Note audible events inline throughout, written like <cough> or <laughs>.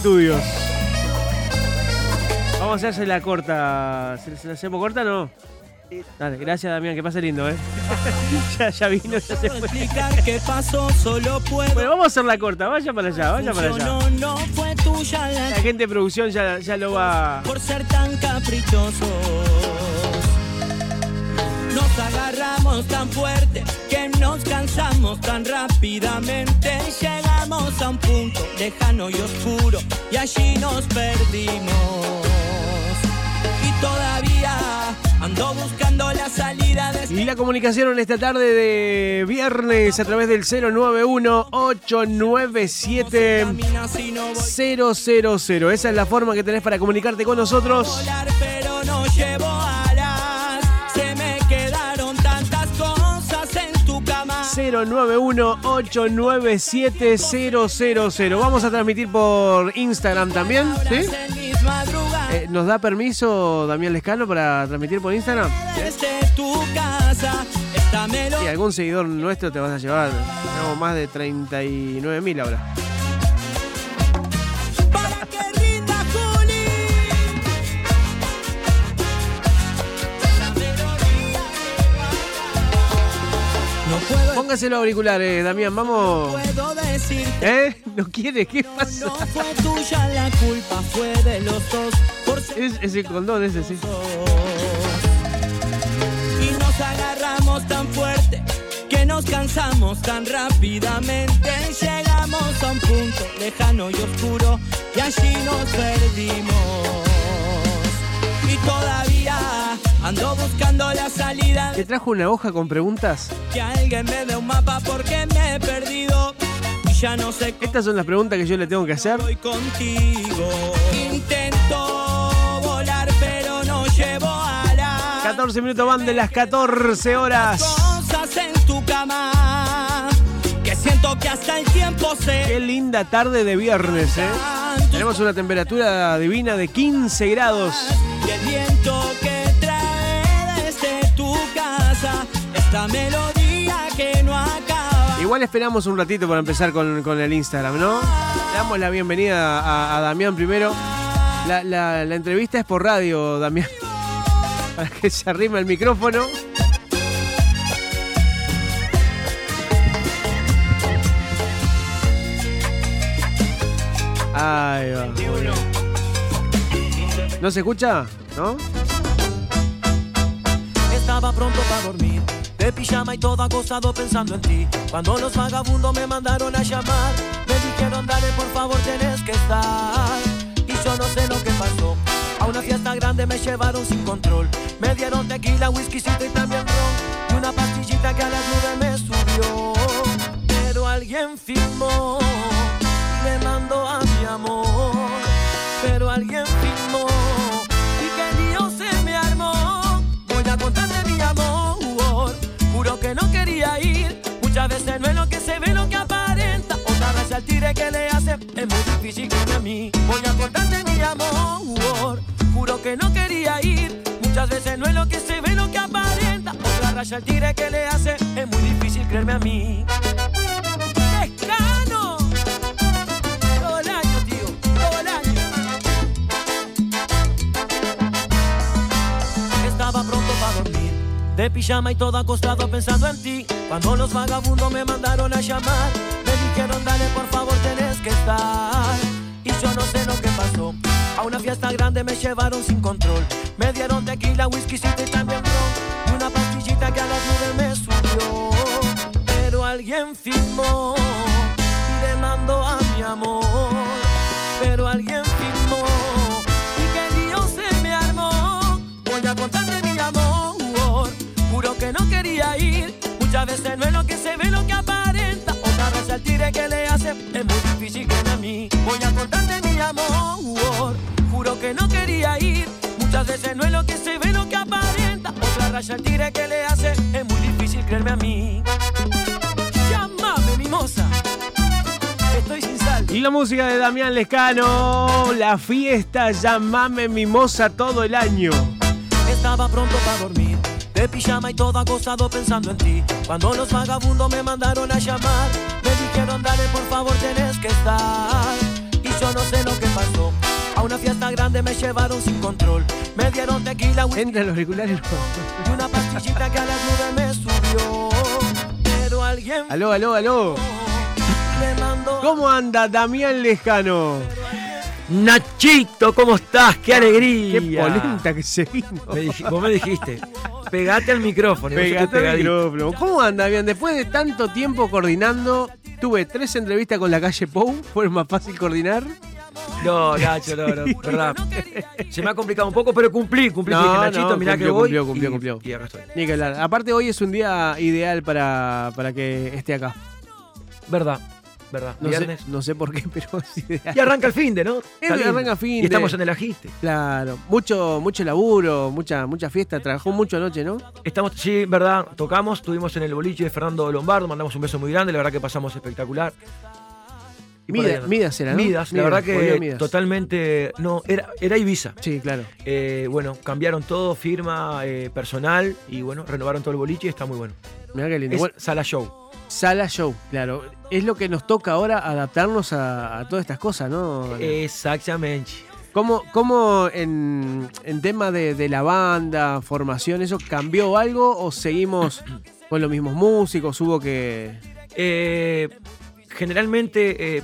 Estudios. Vamos a hacerse la corta. ¿Se la hacemos corta o no? Dale, gracias Damián, que pase lindo, ¿eh? <laughs> ya, ya vino, ya se fue. qué pasó, solo puedo. Bueno, vamos a hacer la corta, vaya para allá, vaya para allá. La gente de producción ya, ya lo va. por ser tan caprichosos. Agarramos tan fuerte que nos cansamos tan rápidamente. Llegamos a un punto lejano y oscuro y allí nos perdimos. Y todavía ando buscando la salida de Y la comunicación en esta tarde de viernes a través del 091-897-000. Esa es la forma que tenés para comunicarte con nosotros. volar, pero no llevo alas. 091-897-000. Vamos a transmitir por Instagram también. ¿sí? Eh, ¿Nos da permiso Damián Lescano para transmitir por Instagram? Y algún seguidor nuestro te vas a llevar. Tenemos más de 39.000 ahora. Póngase los auriculares, Damián, vamos. ¿Eh? ¿No quiere? ¿Qué pasa? no fue tuya la culpa, fue de los dos Es, es el condón ese, sí. y nos agarramos tan fuerte que nos cansamos tan rápidamente. Llegamos a un punto lejano y oscuro y allí nos perdimos. Y todavía ando buscando la salida. ¿Te trajo una hoja con preguntas? Que alguien me dé un mapa porque me he perdido y ya no sé Estas son las preguntas que yo le tengo que hacer. voy contigo. Intento volar pero no llevo alas. 14 minutos van de las 14 horas. cosas en tu cama que siento que hasta el tiempo se Qué linda tarde de viernes, ¿eh? Tenemos una temperatura divina de 15 grados. y el esta melodía que no acaba Igual esperamos un ratito para empezar con, con el Instagram, ¿no? Le damos la bienvenida a, a Damián primero. La, la- la entrevista es por radio, Damián. <laughs> Para que se arrime el micrófono. Ahí va. ¿No se escucha? ¿No? Estaba pronto para dormir, pijama y todo acostado pensando en ti. Cuando los vagabundos me mandaron a llamar, me dijeron dale por favor tienes que estar. Y yo no sé lo que pasó. A una fiesta grande me llevaron sin control. Me dieron tequila, whiskycito y también ron. Y una pastillita que a las nubes me subió. Pero alguien filmó y le mandó a mi amor. Pero alguien Muchas veces no es lo que se ve lo que aparenta. Otra vez al tire que le hace es muy difícil que a mí. Voy a contarte mi amor. Juro que no quería ir. Muchas veces no es lo que se ve lo que aparenta. Otra raya al tire que le hace es muy difícil creerme a mí. De pijama y todo acostado pensando en ti. Cuando los vagabundos me mandaron a llamar, me dijeron dale por favor tenés que estar. Y yo no sé lo que pasó. A una fiesta grande me llevaron sin control. Me dieron tequila, whiskycito y también ron. Y una pastillita que a las nubes me subió. Pero alguien filmó y le mandó a mi amor. Muchas veces no es lo que se ve lo que aparenta. Otra vez al tire que le hace es muy difícil que a mí. Voy a contarte mi amor. Juro que no quería ir. Muchas veces no es lo que se ve lo que aparenta. Otra raya al tire que le hace es muy difícil creerme a mí. Llámame, mimosa. Estoy sin sal. Y la música de Damián Lescano. La fiesta, llamame mimosa todo el año. Estaba pronto para dormir, de pijama y todo acostado pensando en ti. Cuando los vagabundos me mandaron a llamar, me dijeron dale por favor tienes que estar. Y yo no sé lo que pasó. A una fiesta grande me llevaron sin control. Me dieron tequila, whisky Entra en los auriculares. y una pastillita que a las nubes me subió. Pero alguien Aló, aló, aló. ¿Cómo anda Damián Lejano? Nachito, ¿cómo estás? ¡Qué alegría! Qué polenta que se vino. Me dij- vos me dijiste, pegate al micrófono. Pegate al micrófono. ¿Cómo anda, Damián? Después de tanto tiempo coordinando, tuve tres entrevistas con la calle Pou. ¿Fue más fácil coordinar? No, Nacho, no, no, <laughs> verdad. Se me ha complicado un poco, pero cumplí, cumplí. No, Dije, Nachito, no, mirá cumplió, que voy. cumplió, cumplió, y, cumplió. Y acá estoy. Ni que hablar. Aparte, hoy es un día ideal para, para que esté acá. Verdad, verdad. No sé, no sé por qué, <laughs> pero es ideal. Y arranca el fin de, ¿no? Lindo. arranca fin Y de. estamos en el agiste. Claro, mucho, mucho laburo, mucha, mucha fiesta. Trabajó mucho anoche, ¿no? Estamos, sí, verdad, tocamos, estuvimos en el boliche de Fernando Lombardo, mandamos un beso muy grande, la verdad que pasamos espectacular. Y Midas. Midas era, ¿no? Midas, la verdad que Midas. totalmente. No, era, era Ibiza. Sí, claro. Eh, bueno, cambiaron todo, firma, eh, personal y bueno, renovaron todo el boliche y está muy bueno. Mirá qué lindo. Es Bueno, sala show. Sala show, claro. Es lo que nos toca ahora adaptarnos a, a todas estas cosas, ¿no? Exactamente. ¿Cómo, cómo en, en tema de, de la banda, formación, eso cambió algo o seguimos con los mismos músicos? Hubo que. Eh, generalmente eh,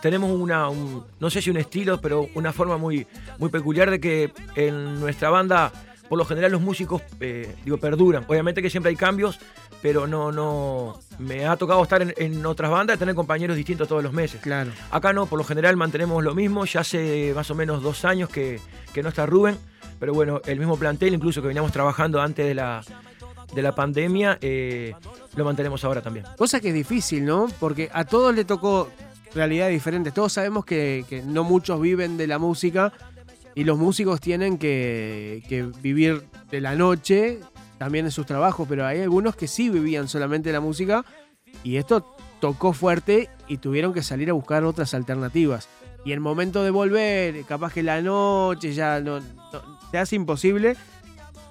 tenemos una, un- no sé si un estilo, pero una forma muy, muy peculiar de que en nuestra banda, por lo general los músicos, eh, digo, perduran. Obviamente que siempre hay cambios, pero no, no, me ha tocado estar en, en otras bandas y tener compañeros distintos todos los meses. Claro. Acá no, por lo general mantenemos lo mismo, ya hace más o menos dos años que, que no está Rubén, pero bueno, el mismo plantel, incluso que veníamos trabajando antes de la, de la pandemia, eh, lo mantenemos ahora también. Cosa que es difícil, ¿no? Porque a todos le tocó realidades diferentes. Todos sabemos que, que no muchos viven de la música y los músicos tienen que, vivir de la noche también en sus trabajos, pero hay algunos que sí vivían solamente la música y esto tocó fuerte y tuvieron que salir a buscar otras alternativas. Y el momento de volver, capaz que la noche ya no, se hace imposible,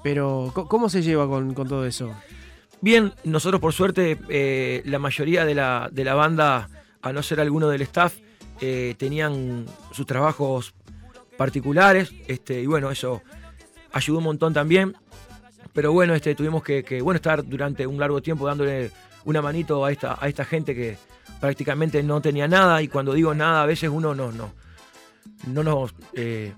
pero ¿co- ¿cómo se lleva con, todo eso? Bien, nosotros por suerte, eh, la mayoría de la, de la banda, a no ser alguno del staff, eh, tenían sus trabajos particulares, este, y bueno, eso ayudó un montón también. Pero bueno, este, tuvimos que, que, bueno, estar durante un largo tiempo dándole una manito a esta, a esta gente que prácticamente no tenía nada, y cuando digo nada, a veces uno no, no, no nos, eh,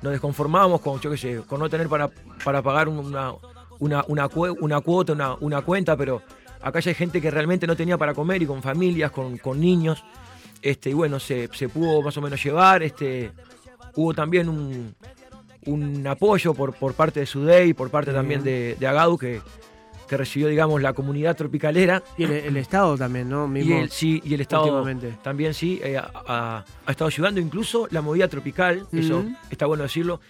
nos desconformábamos con, con no tener para, para pagar una, una, una, una cuota, una, una cuenta, pero acá hay gente que realmente no tenía para comer y con familias, con, con niños. Este, y bueno, se, se pudo más o menos llevar. Este, hubo también un, un apoyo por, por parte de Sudey por parte también de, de Agadu, que, que recibió, digamos, la comunidad tropicalera. Y el, el Estado también, ¿no? Y Mismo el, sí, y el Estado también sí eh, ha, estado ayudando, incluso la movida tropical, eso está bueno decirlo,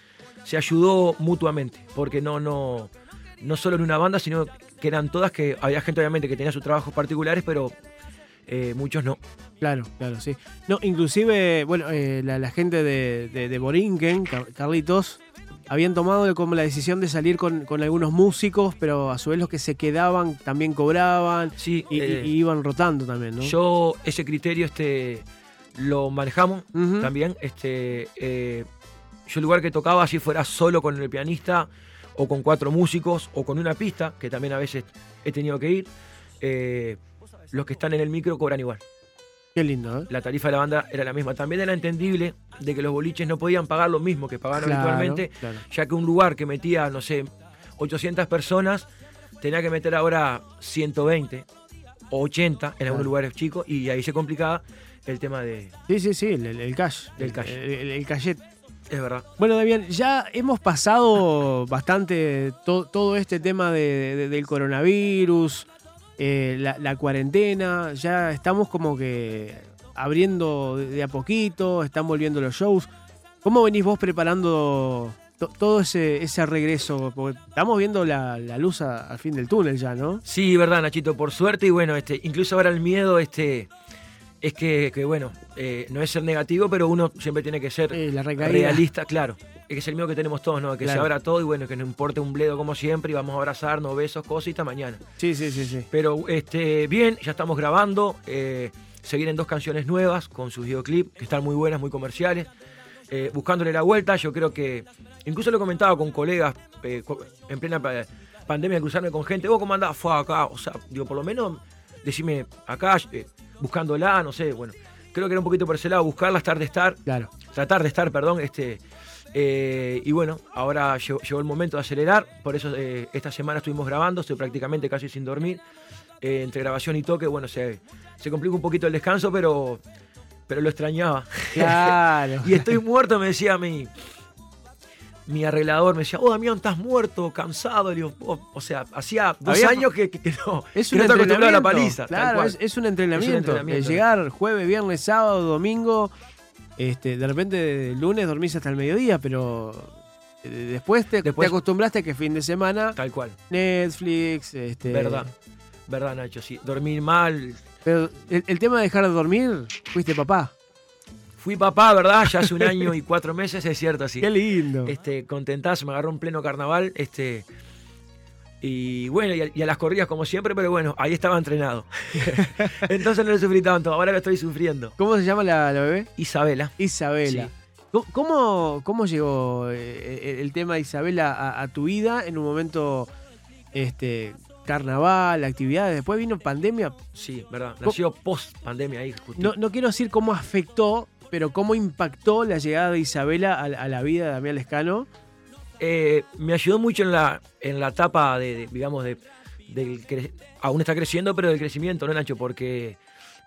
se ayudó mutuamente, porque no, no, no solo en una banda, sino que eran todas que había gente obviamente que tenía sus trabajos particulares, pero eh, muchos no. Claro, claro, sí. No, inclusive, bueno, eh, la, la gente de, de, de Borinquen, Car- Carlitos, habían tomado como la decisión de salir con, con algunos músicos, pero a su vez los que se quedaban también cobraban Sí, y, eh, y iban rotando también, ¿no? yo ese criterio este, lo manejamos también. Este, eh, yo el lugar que tocaba, si fuera solo con el pianista, o con cuatro músicos, o con una pista, que también a veces he tenido que ir, eh, los que están en el micro cobran igual. Qué lindo, ¿eh? La tarifa de la banda era la misma. También era entendible de que los boliches no podían pagar lo mismo que pagaban Claro, habitualmente, claro. ya que un lugar que metía, no sé, 800 personas, tenía que meter ahora 120 o 80 en algunos Claro. lugares chicos, y ahí se complicaba el tema de... Sí, sí, sí, el, cash. El cash. El, el- el cachet. Es verdad. Bueno, Damián, ya hemos pasado bastante to- todo este tema de- de- del coronavirus, eh, la, la cuarentena, ya estamos como que abriendo de, a poquito, están volviendo los shows. ¿Cómo venís vos preparando to- todo ese, ese regreso? Porque estamos viendo la, la luz a- al fin del túnel ya, ¿no? Sí, verdad, Nachito, por suerte, y bueno, este, incluso ahora el miedo este, es que, que, bueno, eh, no es ser negativo, pero uno siempre tiene que ser Eh, la realista, claro. Que es el miedo que tenemos todos, ¿no? Que se abra todo y bueno, que no importe un bledo como siempre y vamos a abrazarnos, besos, cositas mañana. Sí, sí, sí, sí. Pero este, bien, ya estamos grabando. eh, se vienen dos canciones nuevas con sus videoclips que están muy buenas, muy comerciales. Eh, buscándole la vuelta, yo creo que. Incluso lo he comentado con colegas eh, en plena pa- pandemia, cruzarme con gente. ¿Vos cómo andás? Fue acá. O sea, digo, por lo menos decime acá, eh, buscándola, no sé. Bueno, creo que era un poquito por ese lado, buscarla, estar de estar Claro. tratar de estar, perdón, este. Eh, y bueno, ahora llegó, llegó el momento de acelerar, por eso eh, esta semana estuvimos grabando, estoy prácticamente casi sin dormir. Eh, entre grabación y toque, bueno, se, se complica un poquito el descanso, pero, pero lo extrañaba. Claro. <laughs> y estoy muerto, me decía mi, mi arreglador, me decía, oh Damián, estás muerto, cansado. Le digo, "Oh", o sea, hacía dos Había- años que, que- que no, Es que un no estaba acostumbrado a la entrenamiento. paliza. Claro, es, es un entrenamiento. entrenamiento. Eh, llegar jueves, viernes, sábado, domingo. Este, de repente lunes dormís hasta el mediodía, pero eh, después te, Después- te acostumbraste a que fin de semana Tal cual. Netflix, este, Verdad. Verdad, Nacho, sí. Dormir mal, Pero el, el tema de dejar de dormir, fuiste papá. Fui papá, ¿verdad? Ya hace un año y cuatro meses, es cierto, sí. Qué lindo. Este, contentazo, me agarró en pleno carnaval. Este, y bueno, y a, y a las corridas como siempre, pero bueno, ahí estaba entrenado. <laughs> Entonces no lo sufrí tanto, ahora lo estoy sufriendo. ¿Cómo se llama la, la bebé? Isabela. Isabela. Sí. ¿Cómo- ¿Cómo, llegó eh, el tema de Isabela a, a tu vida en un momento este, carnaval, actividades? Después vino pandemia. Sí, verdad. Nació post pandemia ahí, justo. No, no quiero decir cómo afectó, pero cómo impactó la llegada de Isabela a, a la vida de Damián Lescano. Eh, me ayudó mucho en la, en la etapa de, de, digamos, de, del cre- aún está creciendo, pero del crecimiento, ¿no, Nacho? Porque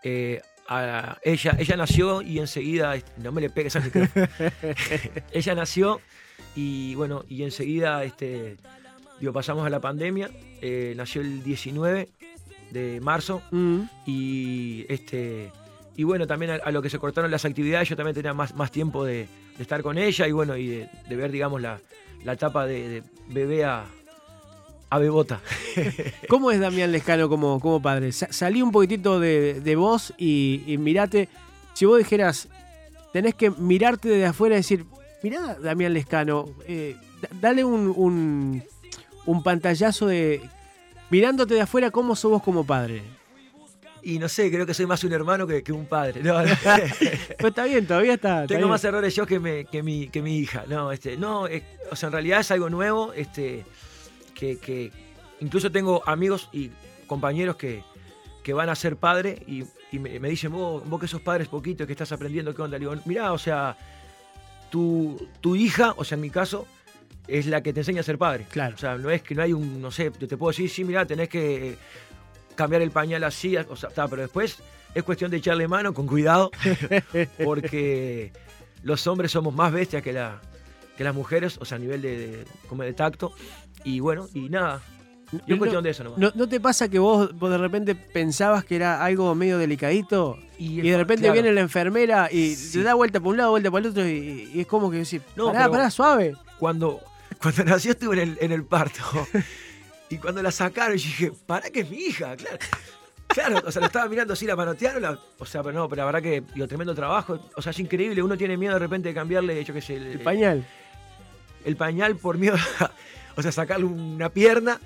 eh, a- ella, ella nació y enseguida, no me le pegues al micrófono. <laughs> ella nació y bueno, y enseguida, este, digo, pasamos a la pandemia, eh, nació el 19 de marzo Mm. y este y bueno también a, a lo que se cortaron las actividades yo también tenía más, más tiempo de, de estar con ella y bueno y de, de ver digamos la, la etapa de, bebé a, a bebota <laughs> ¿Cómo es Damián Lescano como, como padre? Sa- salí un poquitito de, vos y, mirate. Si vos dijeras, tenés que mirarte desde afuera y decir, mirá Damián Lescano, eh, da- dale un, un, un pantallazo de. Mirándote de afuera, ¿cómo sos vos como padre? Y no sé creo que soy más un hermano que, que un padre no, no. <laughs> Pues está bien, todavía está. está tengo bien. más errores yo que, me- que, mi, que mi hija no este no es- o sea en realidad es algo nuevo este que, que incluso tengo amigos y compañeros que, que van a ser padre y, y me, me dicen, vos, vos que sos padre es poquito, que estás aprendiendo, ¿qué onda? Le digo, mirá, o sea, tu, tu hija, o sea, en mi caso, es la que te enseña a ser padre. Claro. O sea, no es que no hay un, no sé, te, te puedo decir, sí, mirá, tenés que cambiar el pañal así, o sea, está, pero después es cuestión de echarle mano con cuidado, <laughs> porque los hombres somos más bestias que, la, que las mujeres, o sea, a nivel de, de- como de tacto. Y bueno, y nada. Y No- es cuestión de eso nomás. ¿No, no te pasa que vos, vos de repente pensabas que era algo medio delicadito? Y de repente claro. viene la enfermera y Sí. le da vuelta para un lado, vuelta para el otro, y, y es como que decís, No, pará, pará, suave. cuando, cuando <laughs> nació estuve en el, en el parto. <laughs> Y cuando la sacaron, yo dije, ¿para que es mi hija? Claro. Claro, o sea, la estaba mirando así, la manotearon, la- o sea, pero no, pero la verdad que, digo, tremendo trabajo. O sea, es increíble, uno tiene miedo de repente de cambiarle, yo qué sé, el, El pañal. el pañal por miedo, a- o sea, sacarle una pierna.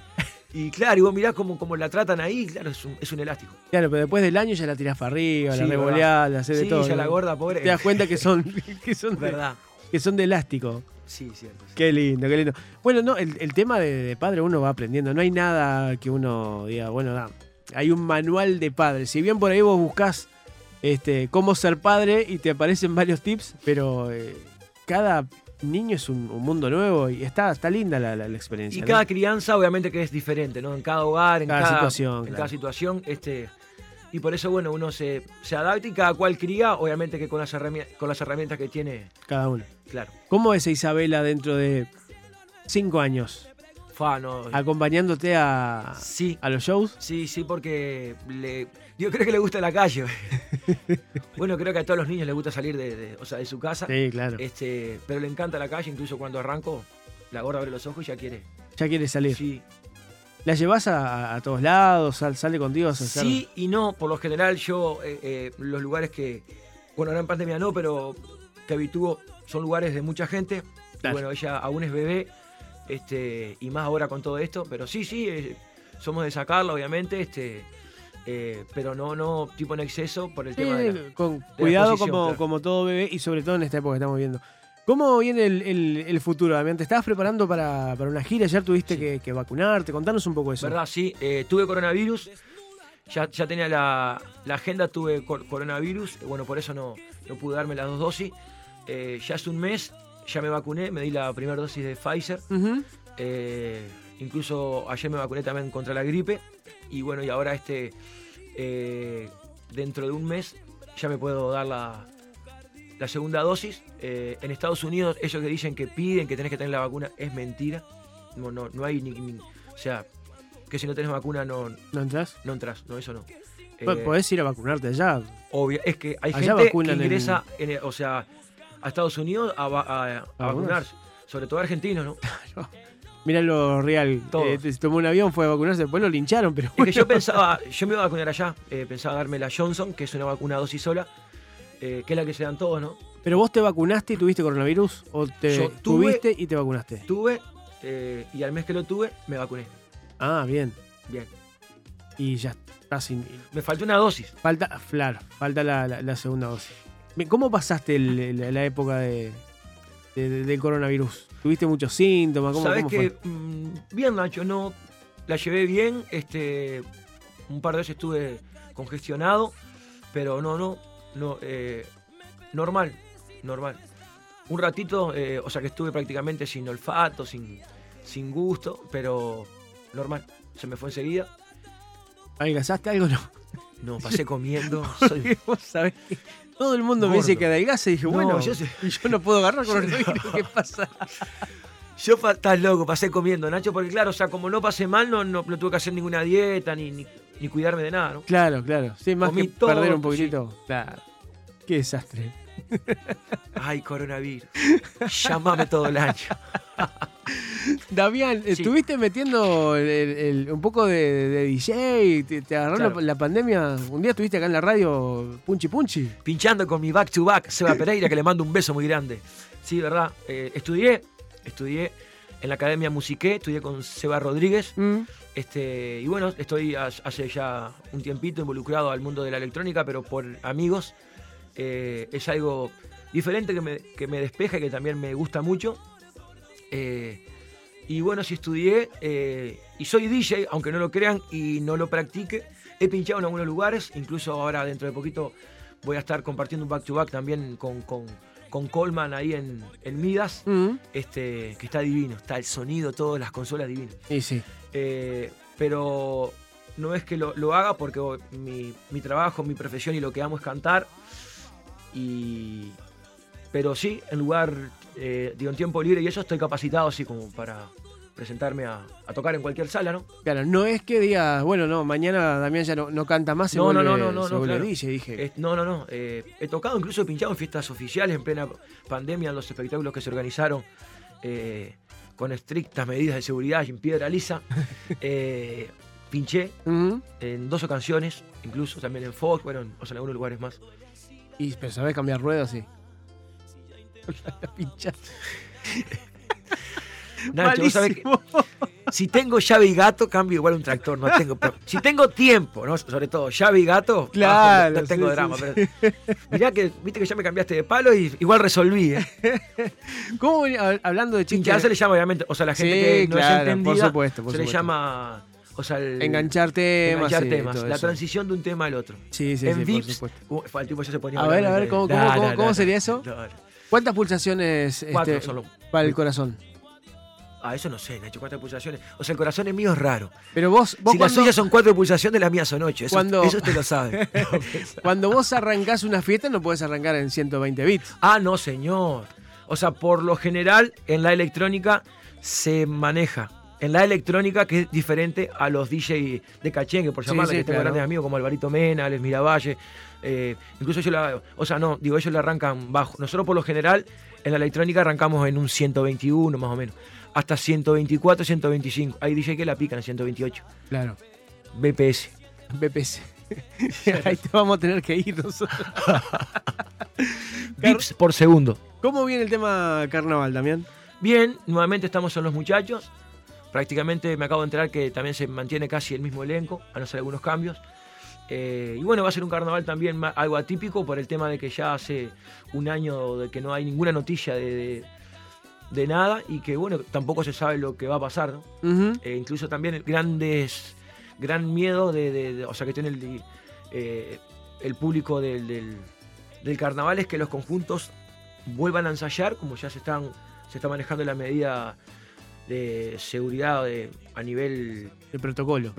Y claro, y vos mirás cómo, cómo la tratan ahí, claro, es un, es un elástico. Claro, pero después del año ya la tirás para arriba, Sí, la revoleás, la haces de Sí, todo. ya la gorda, pobre. Te das cuenta que son, <laughs> que son, de, verdad. Que son de elástico. Sí, cierto. sí. Qué lindo, qué lindo. Bueno, no, el, el tema de, de padre uno va aprendiendo. No hay nada que uno diga, bueno, da, hay un manual de padre. Si bien por ahí vos buscás este, cómo ser padre y te aparecen varios tips, pero eh, cada niño es un, un mundo nuevo y está, está linda la, la- la experiencia. Y ¿no? cada crianza, obviamente, que es diferente, ¿no? En cada hogar, en Cada cada, situación, En claro. cada situación, este. Y por eso, bueno, uno se, se adapta y cada cual cría, obviamente que con las, herrami- con las herramientas que tiene, Cada uno. claro. ¿Cómo es Isabela dentro de cinco años? Fa, no, Acompañándote a, sí, a los shows. sí, sí, porque le, yo creo que le gusta la calle. <laughs> bueno, creo que a todos los niños les gusta salir de, de- o sea, de su casa. Sí, claro. Este, pero le encanta la calle, incluso cuando arranco, la gorda abre los ojos y ya quiere. Ya quiere salir. Sí, ¿La llevas a, a todos lados? Sal- ¿Sale contigo a hacer? Sí y no, por lo general yo, eh, eh, los lugares que, bueno, ahora en pandemia no, pero que habitúo son lugares de mucha gente Claro. Bueno, ella aún es bebé, este, y más ahora con todo esto, pero sí, sí, eh, somos de sacarla, obviamente, este, eh, pero no, no, tipo en exceso por el tema de la- con cuidado como, claro. como todo bebé y sobre todo en esta época que estamos viendo. ¿Cómo viene el, el- el futuro, Damián? ¿Te estabas preparando para, para una gira? ¿Ayer tuviste Sí. que, que vacunarte? Contanos un poco eso. ¿Verdad? Sí, eh, tuve coronavirus. Ya, ya tenía la, la agenda, tuve cor- coronavirus. Bueno, por eso no, no pude darme las dos dosis. Eh, ya hace un mes, ya me vacuné, me di la primera dosis de Pfizer. Eh, incluso ayer me vacuné también contra la gripe. Y bueno, y ahora este, dentro de un mes, ya me puedo dar la, la segunda dosis. Eh, en Estados Unidos, ellos que dicen que piden que tenés que tener la vacuna, es mentira. No, no, no hay ni, ni- O sea, que si no tenés vacuna no, ¿No entras? no entras, no, eso no. Eh, Podés ir a vacunarte allá. obvio, es que hay Allá gente que en- ingresa, en o sea, a Estados Unidos a, va- a- a ¿A vacunarse. Sobre todo argentinos, ¿no? <laughs> Mirá lo real. Eh, se tomó un avión, fue a vacunarse, después lo lincharon, pero Es que bueno. yo pensaba, yo me iba a vacunar allá, eh, pensaba darme la Johnson, que es una vacuna dosis sola, eh, que es la que se dan todos, ¿no? ¿Pero vos te vacunaste y tuviste coronavirus? ¿O te Yo tuve- tuviste y te vacunaste? Tuve, eh, y al mes que lo tuve, me vacuné. Ah, bien. Bien. Y ya está sin... Me faltó una dosis. Falta, claro, falta la, la- la segunda dosis. Bien, ¿Cómo pasaste el- la, la época de, de- de- del coronavirus? ¿Tuviste muchos síntomas? ¿Cómo, Sabes cómo que mm, bien, Nacho, no la llevé bien, este un par de veces estuve congestionado, pero no, no, no, eh, normal, normal. Un ratito, eh, o sea que estuve prácticamente sin olfato, sin, sin gusto, pero normal. Se me fue enseguida. ¿Adelgazaste algo? <laughs> No. No, pasé comiendo. <laughs> soy- vos sabés que todo el mundo me dice que adelgace y dije, No, bueno, yo sé. <laughs> y yo no puedo agarrar coronavirus. ¿Qué pasa? Yo estás loco, pasé comiendo, Nacho, porque claro, o sea, como no pasé mal, no, no, no tuve que hacer ninguna dieta ni, ni, ni cuidarme de nada, ¿no? Claro, claro. Sí, más Comí que todo, perder un sí. poquitito. Claro. Qué desastre. <laughs> Ay, coronavirus. Llámame todo el año. <laughs> Damián, Sí. ¿estuviste metiendo el- el- el- un poco de, de DJ? ¿Te, te agarró Claro. la, la pandemia? ¿Un día estuviste acá en la radio Punchi Punchi? Pinchando con mi back to back, Seba Pereira, que le mando un beso muy grande. Sí, verdad. Eh, estudié, estudié en la Academia Musiqué, estudié con Seba Rodríguez. Mm. Este, y bueno, estoy hace ya un tiempito involucrado al mundo de la electrónica, pero por amigos. Eh, es algo diferente que me, que me despeja y que también me gusta mucho. Eh, y bueno, sí estudié eh, y soy DJ, aunque no lo crean y no lo practique. He pinchado en algunos lugares, incluso ahora dentro de poquito voy a estar compartiendo un back to back también con, con, con Coleman ahí en, en Midas, Mm. este, que está divino, está el sonido, todas las consolas divinas. Y sí. Eh, pero no es que lo, lo haga porque oh, mi, mi trabajo, mi profesión y lo que amo es cantar. Y, pero sí, en lugar, eh, digo, en tiempo libre y eso estoy capacitado así como para presentarme a, a tocar en cualquier sala, ¿no? Claro, no es que digas, bueno, no, mañana Damián ya no, no canta más, se No, vuelve, no, no, no, se no, claro. DJ, dije. No, no, no. eh, he tocado, incluso he pinchado en fiestas oficiales en plena pandemia, en los espectáculos que se organizaron eh, con estrictas medidas de seguridad y en piedra lisa. <laughs> Eh, pinché en dos ocasiones, incluso también en Fox, bueno, en- o sea, en algunos lugares más. Y, pero sabés cambiar ruedas, sí. <laughs> <laughs> La pinchaste. Nacho, vos sabés que si tengo llave y gato, cambio igual un tractor, no tengo Si tengo tiempo, ¿no? sobre todo llave y gato, Claro, no, no tengo sí, drama. sí, pero mirá que, viste que ya me cambiaste de palo y igual resolví. ¿eh? ¿Cómo hablando de chistes? Pinchar se le llama, obviamente, o sea, la gente que no claro, es por entendida, supuesto, por se le llama, o sea, el, Enganchar temas. enganchar temas, la eso. transición de un tema al otro. Sí, sí, en sí, por supuesto. uh, el tipo ya se ponía A ver, a ver, ¿cómo- cómo- sería eso? ¿Cuántas pulsaciones Cuatro este, solo. para el corazón? Ah, eso no sé, Nacho, cuántas pulsaciones. O sea, el corazón es mío es raro. Pero vos, vos si las cuando, suyas son cuatro pulsaciones, las mías son ocho. Eso, Cuando- eso usted lo sabe. <laughs> cuando vos arrancás una fiesta no podés arrancar en 120 bits. ah, no, señor. O sea, por lo general, en la electrónica se maneja. En la electrónica, que es diferente a los DJ de cachengue, por Sí, llamarle, sí, que tengo claro. grandes amigos como Alvarito Mena, Alex Miravalle. eh, incluso ellos la, o sea, no, digo, ellos le arrancan bajo. Nosotros por lo general, en la electrónica arrancamos en un 121 más o menos. Hasta 124, 125. Hay DJ que la pican en 128. Claro, BPS. BPS. <laughs> Ahí te vamos a tener que ir nosotros. Bips por segundo. ¿Cómo viene el tema carnaval, Damián? Bien, nuevamente estamos en los muchachos. Prácticamente me acabo de enterar que también se mantiene casi el mismo elenco, a no ser algunos cambios. Eh, y bueno, va a ser un carnaval también algo atípico por el tema de que ya hace un año de que no hay ninguna noticia de, de- de nada y que bueno, tampoco se sabe lo que va a pasar. Eh, incluso también grandes, gran miedo de, de- de- o sea, que tiene el, eh, el público del, del- del carnaval es que los conjuntos vuelvan a ensayar, como ya se están se está manejando la medida de seguridad de- a nivel El protocolo.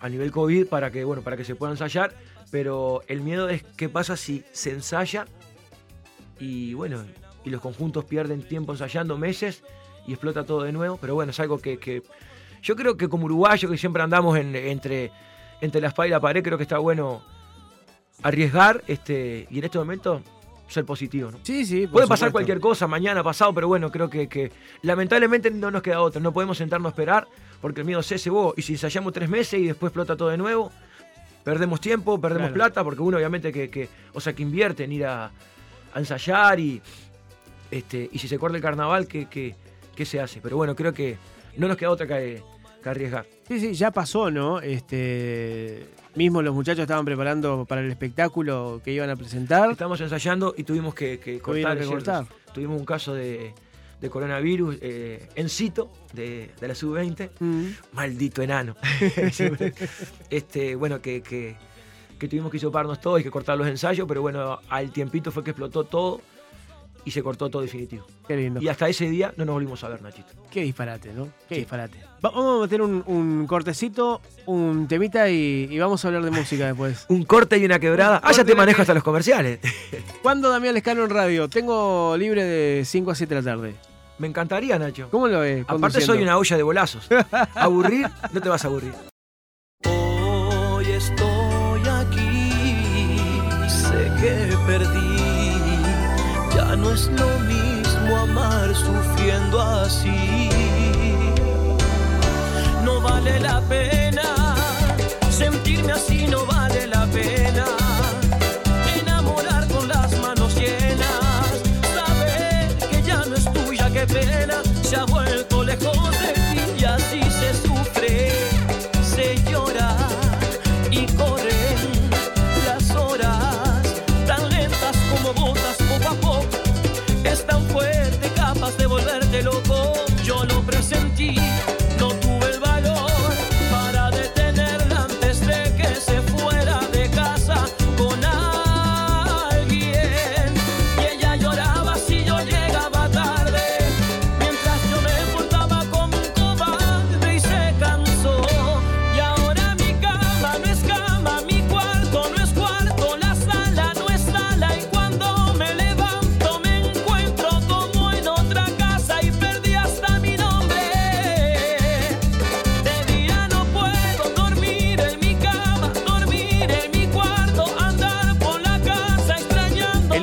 a nivel COVID para que bueno para que se pueda ensayar, pero el miedo es qué pasa si se ensaya y bueno y los conjuntos pierden tiempo ensayando meses y explota todo de nuevo, pero bueno es algo que, que yo creo que como uruguayo que siempre andamos en- entre entre la espada y la pared creo que está bueno arriesgar este y en este momento ser positivo, ¿no? Sí, sí. por Puede pasar supuesto. cualquier cosa, mañana, pasado, pero bueno, creo que, que lamentablemente no nos queda otra. No podemos sentarnos a esperar porque el miedo se cebó. Y si ensayamos tres meses y después explota todo de nuevo, perdemos tiempo, perdemos Claro. plata, porque uno obviamente que, que- o sea, que invierte en ir a, a ensayar y, este, y si se corta el carnaval, ¿qué, qué, qué se hace? Pero bueno, creo que no nos queda otra que, que arriesgar. Sí, sí, ya pasó, ¿no? Este, mismo los muchachos estaban preparando para el espectáculo que iban a presentar. Estamos ensayando y tuvimos que, cortar. que. Tuvimos un caso de, de coronavirus eh, en Cito, de, de la sub-20. Mm. Maldito enano. <laughs> este, bueno, que, que, que tuvimos que hisoparnos todos y que cortar los ensayos, pero bueno, al tiempito fue que explotó todo y se cortó todo definitivo. Qué lindo. Y hasta ese día no nos volvimos a ver, Nachito. Qué disparate, ¿no? Qué Sí. disparate. Va- vamos a meter un, un cortecito, un temita y, y vamos a hablar de música <laughs> después. Un corte y una quebrada. Ah, corte ya te manejo que- hasta los comerciales. <laughs> ¿Cuándo Damián Lescano en radio? Tengo libre de 5 a 7 de la tarde. Me encantaría, Nacho. ¿Cómo lo ves? Aparte soy una olla de bolazos. <laughs> Aburrir, no te vas a aburrir. No es lo mismo amar sufriendo así. No vale la pena sentirme así, no vale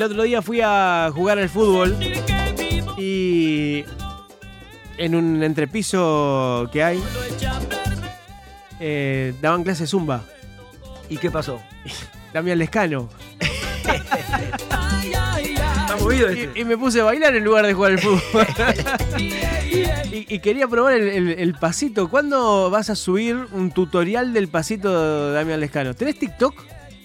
El otro día fui a jugar al fútbol y en un entrepiso que hay eh, daban clase zumba. ¿Y qué pasó? <laughs> Damián Lescano. Está movido este. Y, y me puse a bailar en lugar de jugar al fútbol. <laughs> y, y quería probar el, el- el pasito. ¿Cuándo vas a subir un tutorial del pasito de Damián Lescano? ¿Tenés TikTok?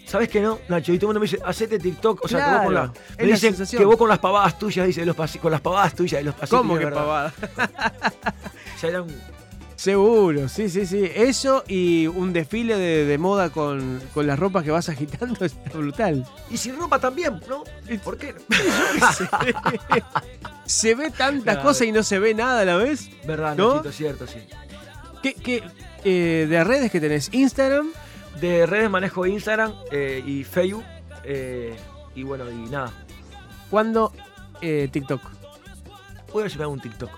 ¿Sabes que no, Nacho? Y todo el mundo me dice, hacete TikTok. O sea, que vos con Claro, la. Me dicen que vos con las pavadas tuyas, dice, los pasi- con las pavadas tuyas de los pasitos. ¿Cómo que verdad. pavada? <laughs> Ya era un- Seguro, sí, sí, sí. Eso y un desfile de, de moda con, con las ropas que vas agitando <laughs> está brutal. Y sin ropa también, ¿no? ¿Por qué? <laughs> Se ve tantas Claro. cosas y no se ve nada a la vez. Verdad, ¿No? Nachito, cierto, sí. ¿Qué, qué, eh, de redes que tenés? Instagram. De redes manejo Instagram eh, y Facebook. eh, y bueno, y nada. ¿Cuándo? Eh, TikTok. Voy a ver si me hago un TikTok.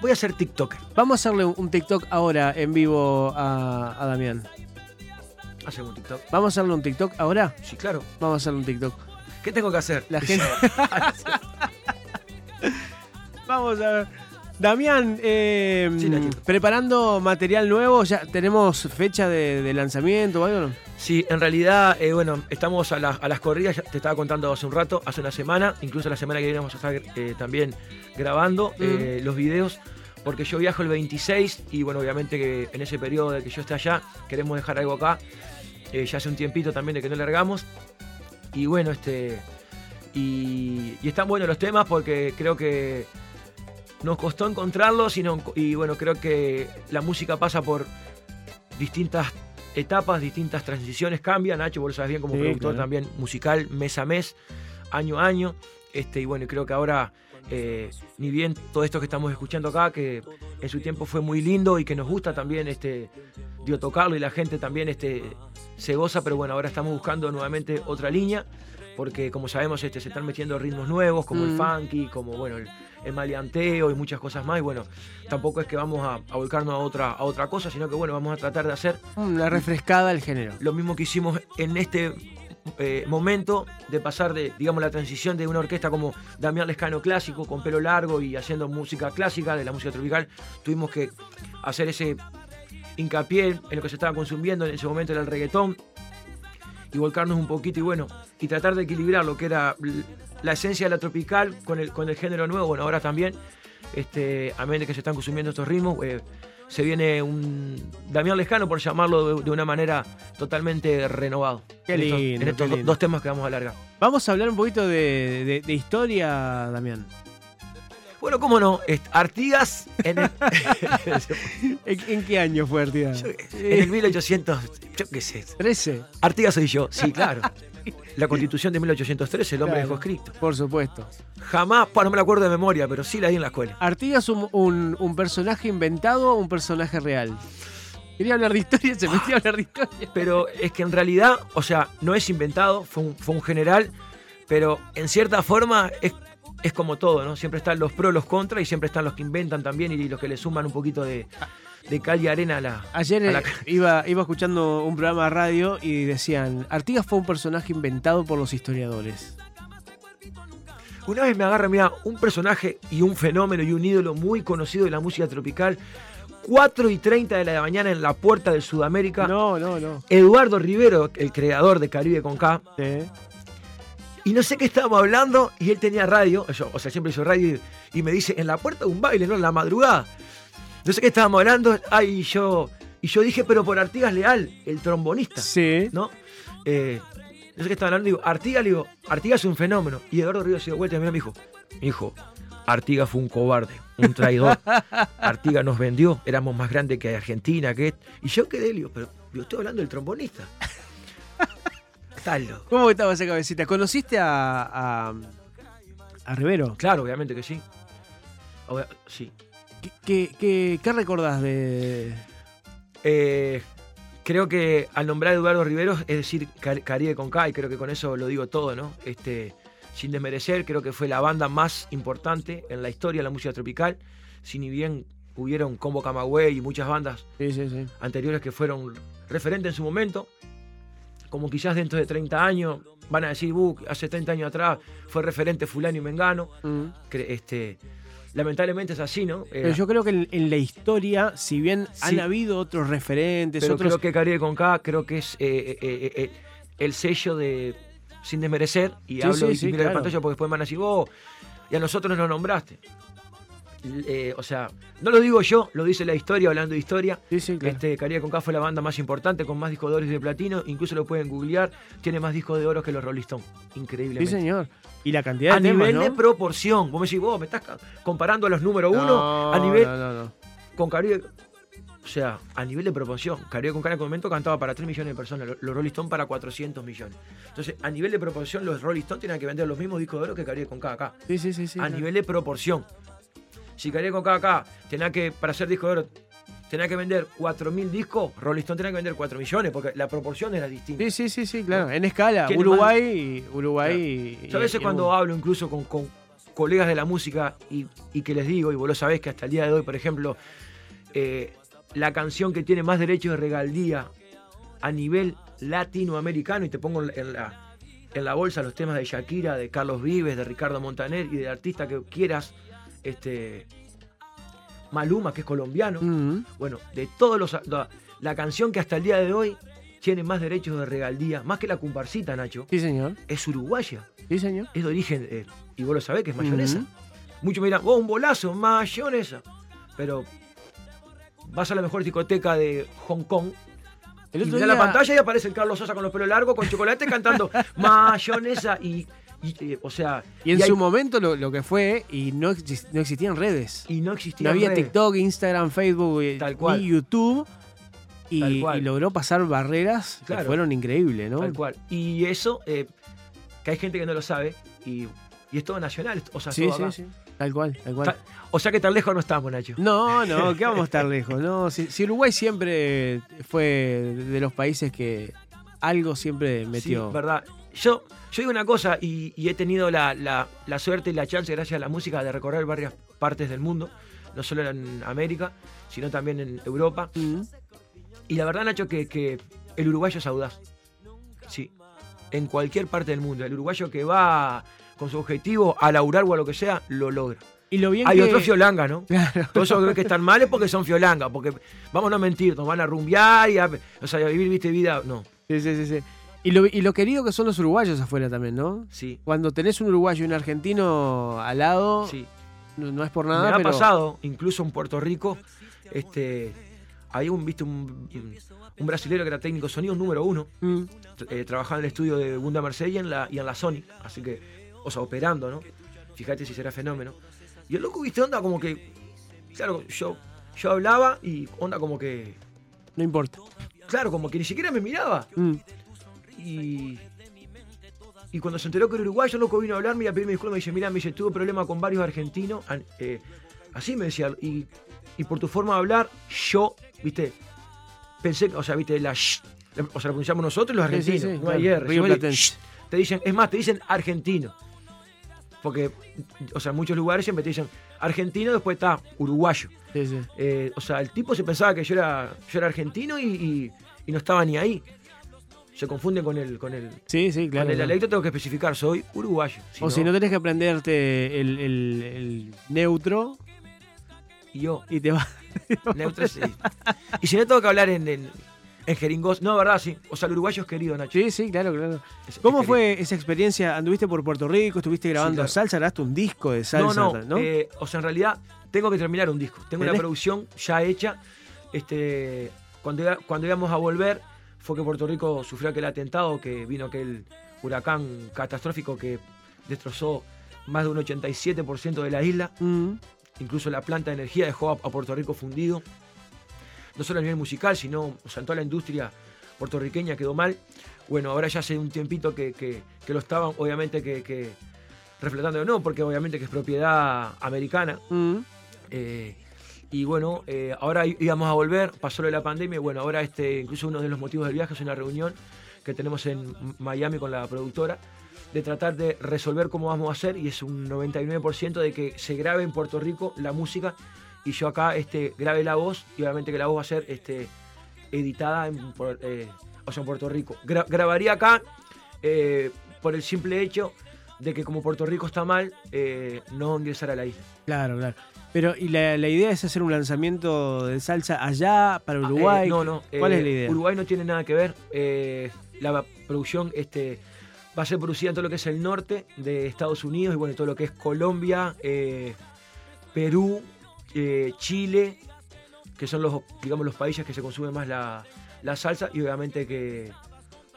Voy a ser TikToker. Vamos a hacerle un un TikTok ahora en vivo a, a Damián. Hacemos un TikTok. ¿Vamos a hacerle un TikTok ahora? Sí, claro. Vamos a hacerle un TikTok. ¿Qué tengo que hacer? La <laughs> gente. Vamos a ver. Damián, eh, Sí, preparando material nuevo, ¿ya tenemos fecha de, de lanzamiento o algo? Sí, en realidad, eh, bueno, estamos a, la- a las corridas, ya te estaba contando hace un rato, hace una semana, incluso la semana que viene vamos a estar eh, también grabando los videos, porque yo viajo el 26 y bueno, obviamente que en ese periodo de que yo esté allá, queremos dejar algo acá, ya hace un tiempito también de que no largamos, y bueno, este, y, y están buenos los temas porque creo que nos costó encontrarlos y, no- y bueno, creo que la música pasa por distintas etapas, distintas transiciones, cambia. Nacho, vos lo sabes bien como Sí, productor claro. también musical, mes a mes, año a año. Este, y bueno, creo que ahora, eh, ni bien todo esto que estamos escuchando acá, que en su tiempo fue muy lindo y que nos gusta también este, digo, tocarlo y la gente también este, se goza, pero bueno, ahora estamos buscando nuevamente otra línea. Porque como sabemos este, se están metiendo ritmos nuevos como el Mm. funky, como bueno, el, el maleanteo y muchas cosas más. Y bueno, tampoco es que vamos a, a volcarnos a otra, a otra cosa, sino que bueno, vamos a tratar de hacer Una refrescada al género. lo mismo que hicimos en este eh, momento de pasar de, digamos, la transición de una orquesta como Damián Lescano clásico, con pelo largo y haciendo música clásica, de la música tropical, tuvimos que hacer ese hincapié en lo que se estaba consumiendo en ese momento era el reggaetón y volcarnos un poquito y bueno, y tratar de equilibrar lo que era la esencia de la tropical con el, con el género nuevo, bueno, ahora también, este, a medida de que se están consumiendo estos ritmos, eh, se viene un Damián Lescano, por llamarlo de, de una manera totalmente renovado. Qué en estos, lindo, en estos qué do- lindo. dos temas que vamos a alargar. Vamos a hablar un poquito de, de- de historia, Damián. Bueno, cómo no, Artigas en el, <laughs> ¿En, en qué año fue Artigas? en el 1800, yo qué sé. 13. Artigas soy yo, sí, claro. <laughs> La constitución de 1813, el hombre Claro. dejó escrito. Por supuesto. Jamás, no me la acuerdo de memoria, pero sí la di en la escuela. Artigas un, un, un personaje inventado o un personaje real. Quería hablar de historia, se metió a hablar de historia. <laughs> Pero es que en realidad, o sea, no es inventado, fue un, fue un general, pero en cierta forma es, es como todo, ¿no? Siempre están los pros, los contras y siempre están los que inventan también y los que le suman un poquito de, de cal y arena a la... Ayer a la- eh, iba, iba escuchando un programa de radio y decían, Artigas fue un personaje inventado por los historiadores. Una vez me agarra, mira, un personaje y un fenómeno y un ídolo muy conocido de la música tropical, 4 y 30 de la mañana en la puerta de Sudamérica, No, no, no. Eduardo Rivero, el creador de Caribe con K, Sí. Y no sé qué estábamos hablando y él tenía radio, yo, o sea, siempre hizo radio y, y me dice, en la puerta de un baile, ¿no? En la madrugada. No sé qué estábamos hablando, ay, y yo, y yo dije, pero por Artigas Leal, el trombonista, Sí. ¿no? Eh, no sé qué estaba hablando, digo, Artigas, digo, Artigas es un fenómeno. Y Eduardo Ríos se dio vuelta y me dijo, hijo, Artigas fue un cobarde, un traidor. <laughs> Artigas nos vendió, éramos más grandes que Argentina, que... Y yo quedé, le digo, pero yo estoy hablando del trombonista. <laughs> Está loco. ¿Cómo estaba esa cabecita? ¿Conociste a, a, a Rivero? Claro, obviamente que sí. Obvia- sí. ¿Qué, qué, qué- qué recordás de...? Eh, creo que al nombrar a Eduardo Riveros es decir Car- Caribe con K, y creo que con eso lo digo todo, ¿no? Este, sin desmerecer, creo que fue la banda más importante en la historia de la música tropical. Si ni bien hubieron Combo Camagüey y muchas bandas Sí, sí, sí. anteriores que fueron referentes en su momento, como quizás dentro de 30 años van a decir, "Uh, hace 30 años atrás fue referente fulano y mengano. Mm. Este, lamentablemente es así, ¿no? Eh, Pero yo creo que en, en la historia, si bien han habido otros referentes, Pero otros... creo que Caribe con K creo que es eh, eh, eh, eh, el sello de sin desmerecer y Sí, hablo sí, y sí, miro claro. la pantalla porque después me van a decir vos y a nosotros nos nombraste Eh, o sea no lo digo yo lo dice la historia hablando de historia Sí, sí, claro. este Caribe con K fue la banda más importante con más discos de oro y de platino incluso lo pueden googlear tiene más discos de oro que los Rolling Stones Sí, increíblemente señor. Y la cantidad a de temas, nivel ¿no? de proporción vos me decís vos me estás comparando a los número uno No, a nivel No, no, no. con Caribe. O sea, a nivel de proporción, Caribe con Cara momento cantaba para 3 millones de personas, lo- los Rolling Stones para 400 millones. Entonces, a nivel de proporción, los Rolling Stones tienen que vender los mismos discos de oro que Caribe con K acá. Sí, sí, sí. sí a claro. nivel de proporción. Si Caribe con K acá tenía que, para hacer disco de oro, tenía que vender 4.000 discos, Rolling Stone tenía que vender 4 millones, porque la proporción era distinta. Sí, sí, sí, sí, claro. En escala, Uruguay, y Uruguay y- Yo a veces y- cuando hablo incluso con, con colegas de la música y, y que les digo, y vos lo sabés que hasta el día de hoy, por ejemplo, eh, la canción que tiene más derechos de regalía a nivel latinoamericano, y te pongo en la, en la bolsa los temas de Shakira, de Carlos Vives, de Ricardo Montaner y del artista que quieras, este, Maluma, que es colombiano. Mm. Bueno, de todos los. La, la canción que hasta el día de hoy tiene más derechos de regalía, más que la comparsita, Nacho, Sí, señor. es uruguaya. Sí, señor. Es de origen, eh, y vos lo sabés, que es mayonesa. Muchos me dirán, oh, un bolazo, mayonesa. Pero vas a la mejor discoteca de Hong Kong El y mirá la día- pantalla y aparece el Carlos Sosa con los pelos largos, con chocolate, cantando <laughs> mayonesa y, y, eh, o sea... Y en su momento lo, lo que fue, y no, no existían redes. y no existía No había redes. TikTok, Instagram, Facebook, eh, Tal cual. ni YouTube. Y, Tal cual. y logró pasar barreras que fueron increíbles, ¿no? Tal cual. Y eso, eh, que hay gente que no lo sabe, y, y es todo nacional, o sea, Sí, todo sí, acá. sí. Tal cual, tal cual. O sea que tan lejos no estamos, Nacho. No, no, que vamos a estar lejos. No, si, si Uruguay siempre fue de los países que algo siempre metió. Sí, verdad. Yo, yo digo una cosa, y, y he tenido la, la- la suerte y la chance, gracias a la música, de recorrer varias partes del mundo, no solo en América, sino también en Europa. Mm. Y la verdad, Nacho, que, que el uruguayo es audaz. Sí. En cualquier parte del mundo. El uruguayo que va con su objetivo a laburar o a lo que sea, lo logra. Y lo bien Hay que... otros fiolanga, ¿no? Claro. Todos esos que están mal es porque son fiolanga, porque vamos a mentir, nos van a rumbear y a, o sea, a vivir, viste, vida. No, Sí, sí, sí, sí. Y lo, y lo querido que son los uruguayos afuera también, ¿no? sí, Cuando tenés un uruguayo y un argentino al lado, sí. no, no es por Me nada, ha pero... pasado, incluso en Puerto Rico, este, hay un, viste, un, un brasilero que era técnico sonido número uno, Mm. eh, trabajaba en el estudio de Bunda Mercedes y en la, y en la Sony, así que, o sea, operando, ¿no? Fíjate si será fenómeno. Y el loco, viste, onda como que, claro, yo, yo hablaba y onda como que, No importa. claro, como que ni siquiera me miraba. Mm. Y, y cuando se enteró que era uruguayo, loco vino a hablarme y a pedirme disculpas. Me dice, mira, me dice, tuve problema con varios argentinos. eh, así me decía. Y, y por tu forma de hablar, yo, viste, pensé, o sea, viste, la sh, o sea, la pronunciamos nosotros los Sí, sí, argentinos. sí, no hay R. Río sh, te dicen, es más, te dicen argentino. Porque, o sea, en muchos lugares siempre te dicen argentino, después está uruguayo. Eh, o sea, el tipo se pensaba que yo era, yo era argentino y, y- y no estaba ni ahí. Se confunde con el, con el, Sí, sí, claro. con el claro. dialecto, tengo que especificar, soy uruguayo. o si no tenés que aprenderte el, el- el neutro Y yo, y te va. <laughs> neutro, sí. Y si no tengo que hablar en, en, en jeringos, no, verdad, sí. O sea, el uruguayo es querido, Nacho. Sí, sí, claro, claro. Es- ¿Cómo fue esa experiencia? ¿Anduviste por Puerto Rico? ¿Estuviste grabando claro. salsa? ¿Grabaste un disco de salsa? No, no, ¿no? eh, o sea, en realidad tengo que terminar un disco. Tengo una producción ya hecha. Este, cuando, cuando íbamos a volver, fue que Puerto Rico sufrió aquel atentado, que vino aquel huracán catastrófico que destrozó más de un 87% de la isla. Mm. Incluso la planta de energía dejó a, a Puerto Rico fundido. No solo a nivel musical, sino o sea, en toda la industria puertorriqueña quedó mal. Bueno, ahora ya hace un tiempito que, que- que lo estaban, obviamente, que, que reflotando nuevo, porque obviamente que es propiedad americana. Mm. Eh, y bueno, eh, ahora íbamos a volver, pasó lo de la pandemia, y bueno, ahora este, incluso uno de los motivos del viaje es una reunión que tenemos en Miami con la productora, de tratar de resolver cómo vamos a hacer, y es un 99% de que se grabe en Puerto Rico la música, y yo acá este, grabe la voz, y obviamente que la voz va a ser este, editada en, eh, o sea, en Puerto Rico. Gra- grabaría acá eh, por el simple hecho de que como Puerto Rico está mal, no ingresar a la isla. Claro, claro. Pero, ¿y la, la idea es hacer un lanzamiento de salsa allá, para Uruguay? Eh, no, no. ¿Cuál eh, es la idea? Uruguay no tiene nada que ver. eh, la producción este, va a ser producida en todo lo que es el norte de Estados Unidos y bueno, todo lo que es Colombia, eh, Perú, eh, Chile, que son los, digamos, los países que se consume más la, la salsa y obviamente que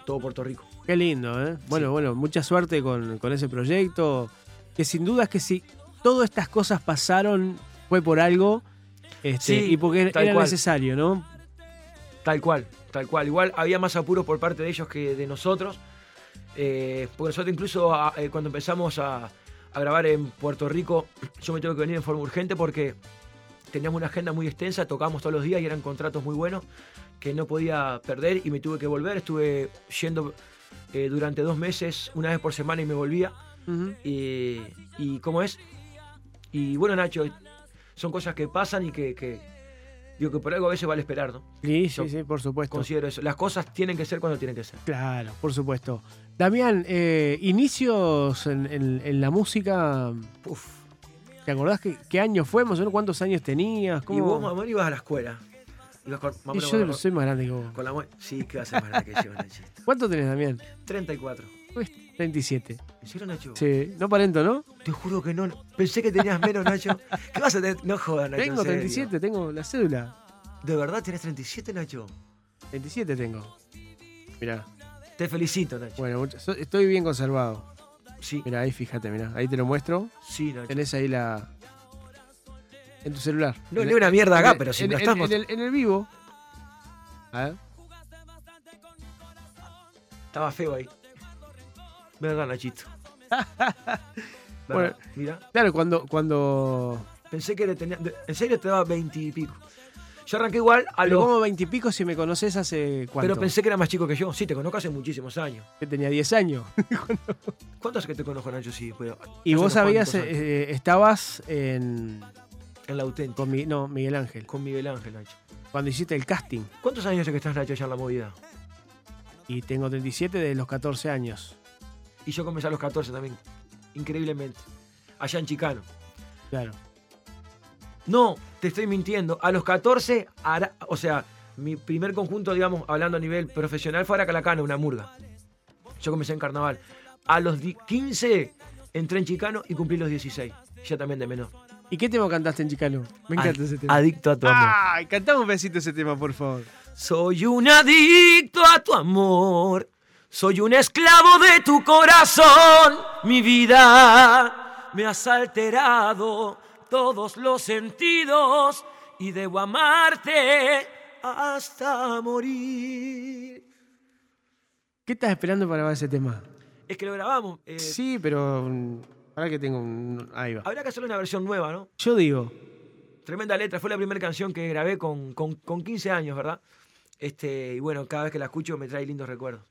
todo Puerto Rico. Qué lindo, ¿eh? Bueno, Sí. bueno, mucha suerte con, con ese proyecto. Que sin duda es que si todas estas cosas pasaron, fue por algo. Este, Sí, y porque era cual. necesario, ¿no? Tal cual, tal cual. Igual había más apuros por parte de ellos que de nosotros. Eh, porque nosotros incluso a- eh, cuando empezamos a, a grabar en Puerto Rico, yo me tuve que venir en forma urgente porque teníamos una agenda muy extensa, tocábamos todos los días y eran contratos muy buenos que no podía perder y me tuve que volver. Estuve yendo eh, durante dos meses, una vez por semana y me volvía. Y, y cómo es. Y bueno, Nacho, son cosas que pasan y que, que- digo que por algo a veces vale esperar, ¿no? Sí, Yo sí, sí, por supuesto. Considero eso. Las cosas tienen que ser cuando tienen que ser. Claro, por supuesto. Damián, eh, inicios en, en- en la música. Uf. ¿Te acordás que, qué año fue? Más o menos cuántos años tenías? ¿Cómo? Y vos, mamón, ibas a la escuela. Con, Y yo con- soy más grande que vos. con la Sí, que vas a ser más grande que yo, Nachito. <laughs> ¿Cuánto tenés, Damián? 34. Pues, 37. ¿En serio, Nacho? Sí, no parento, ¿no? Te juro que no. Pensé que tenías menos, Nacho. <laughs> ¿Qué vas a tener? No jodas, Nacho. en Tengo serio. 37, tengo la cédula. ¿De verdad tenés 37, Nacho? 27 tengo. Mirá. Te felicito, Nacho. Bueno, estoy bien conservado. Sí, Mirá, ahí fíjate, mirá. Ahí te lo muestro. sí, Nacho. Tenés ahí la. En tu celular. No el- una mierda acá, pero si en, no en- estamos. en el, en el vivo. A ver. Estaba feo ahí. Verdad, Nachito. <laughs> Bueno. Mira, Claro, cuando. cuando pensé que le tenía. En serio te daba 20 y pico. Yo arranqué igual a pero los. como 20 y pico si me conoces hace cuánto. Pero pensé que era más chico que yo. Sí, te conozco hace muchísimos años. que tenía 10 años. <laughs> ¿Cuántos hace que te conozco, Nacho? Sí, pues, Y vos sabías, eh, estabas en. En la auténtica. Con mi, no, Miguel Ángel. Con Miguel Ángel, Nacho. Cuando hiciste el casting. ¿Cuántos años hace que estás, Nacho, allá en la movida? Y tengo 37 de los 14 años. Y yo comencé a los 14 también. Increíblemente. Allá en Chicano. Claro. No, te estoy mintiendo. A los 14, ara- o sea, mi primer conjunto, digamos, hablando a nivel profesional, fue Aracalacana, una murga. Yo comencé en carnaval. A los di- 15 entré en Chicano y cumplí los 16. Ya también de menor. ¿Y qué tema cantaste en Chicano? Me encanta Ad- ese tema. Adicto a tu amor. ¡Ay! Cantame un besito ese tema, por favor. Soy un adicto a tu amor. Soy un esclavo de tu corazón. Mi vida me has alterado todos los sentidos y debo amarte hasta morir. ¿Qué estás esperando para grabar ese tema? Es que lo grabamos. eh, Sí, pero. mm, Ahora que tengo un. Ahí va. Habrá que hacerle una versión nueva, ¿no? Yo digo. Tremenda letra. Fue la primera canción que grabé con, con, con 15 años, ¿verdad? Este, y bueno, cada vez que la escucho me trae lindos recuerdos.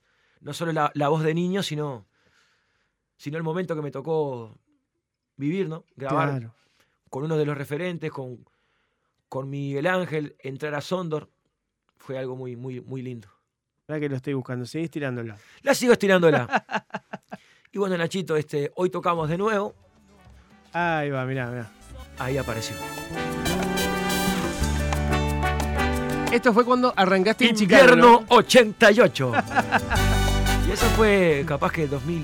No solo la, la voz de niño, sino, sino el momento que me tocó vivir, ¿no? Grabar Claro. con uno de los referentes, con, con Miguel Ángel, entrar a Sondor. Fue algo muy, muy, muy lindo. Ahora que lo estoy buscando. Seguís tirándola. La sigo estirándola. <laughs> y bueno, Nachito, este, hoy tocamos de nuevo. Ahí va, mirá, mirá. Ahí apareció. Esto fue cuando arrancaste en Chicano. Invierno ¿no? 88. <laughs> eso fue capaz que 2000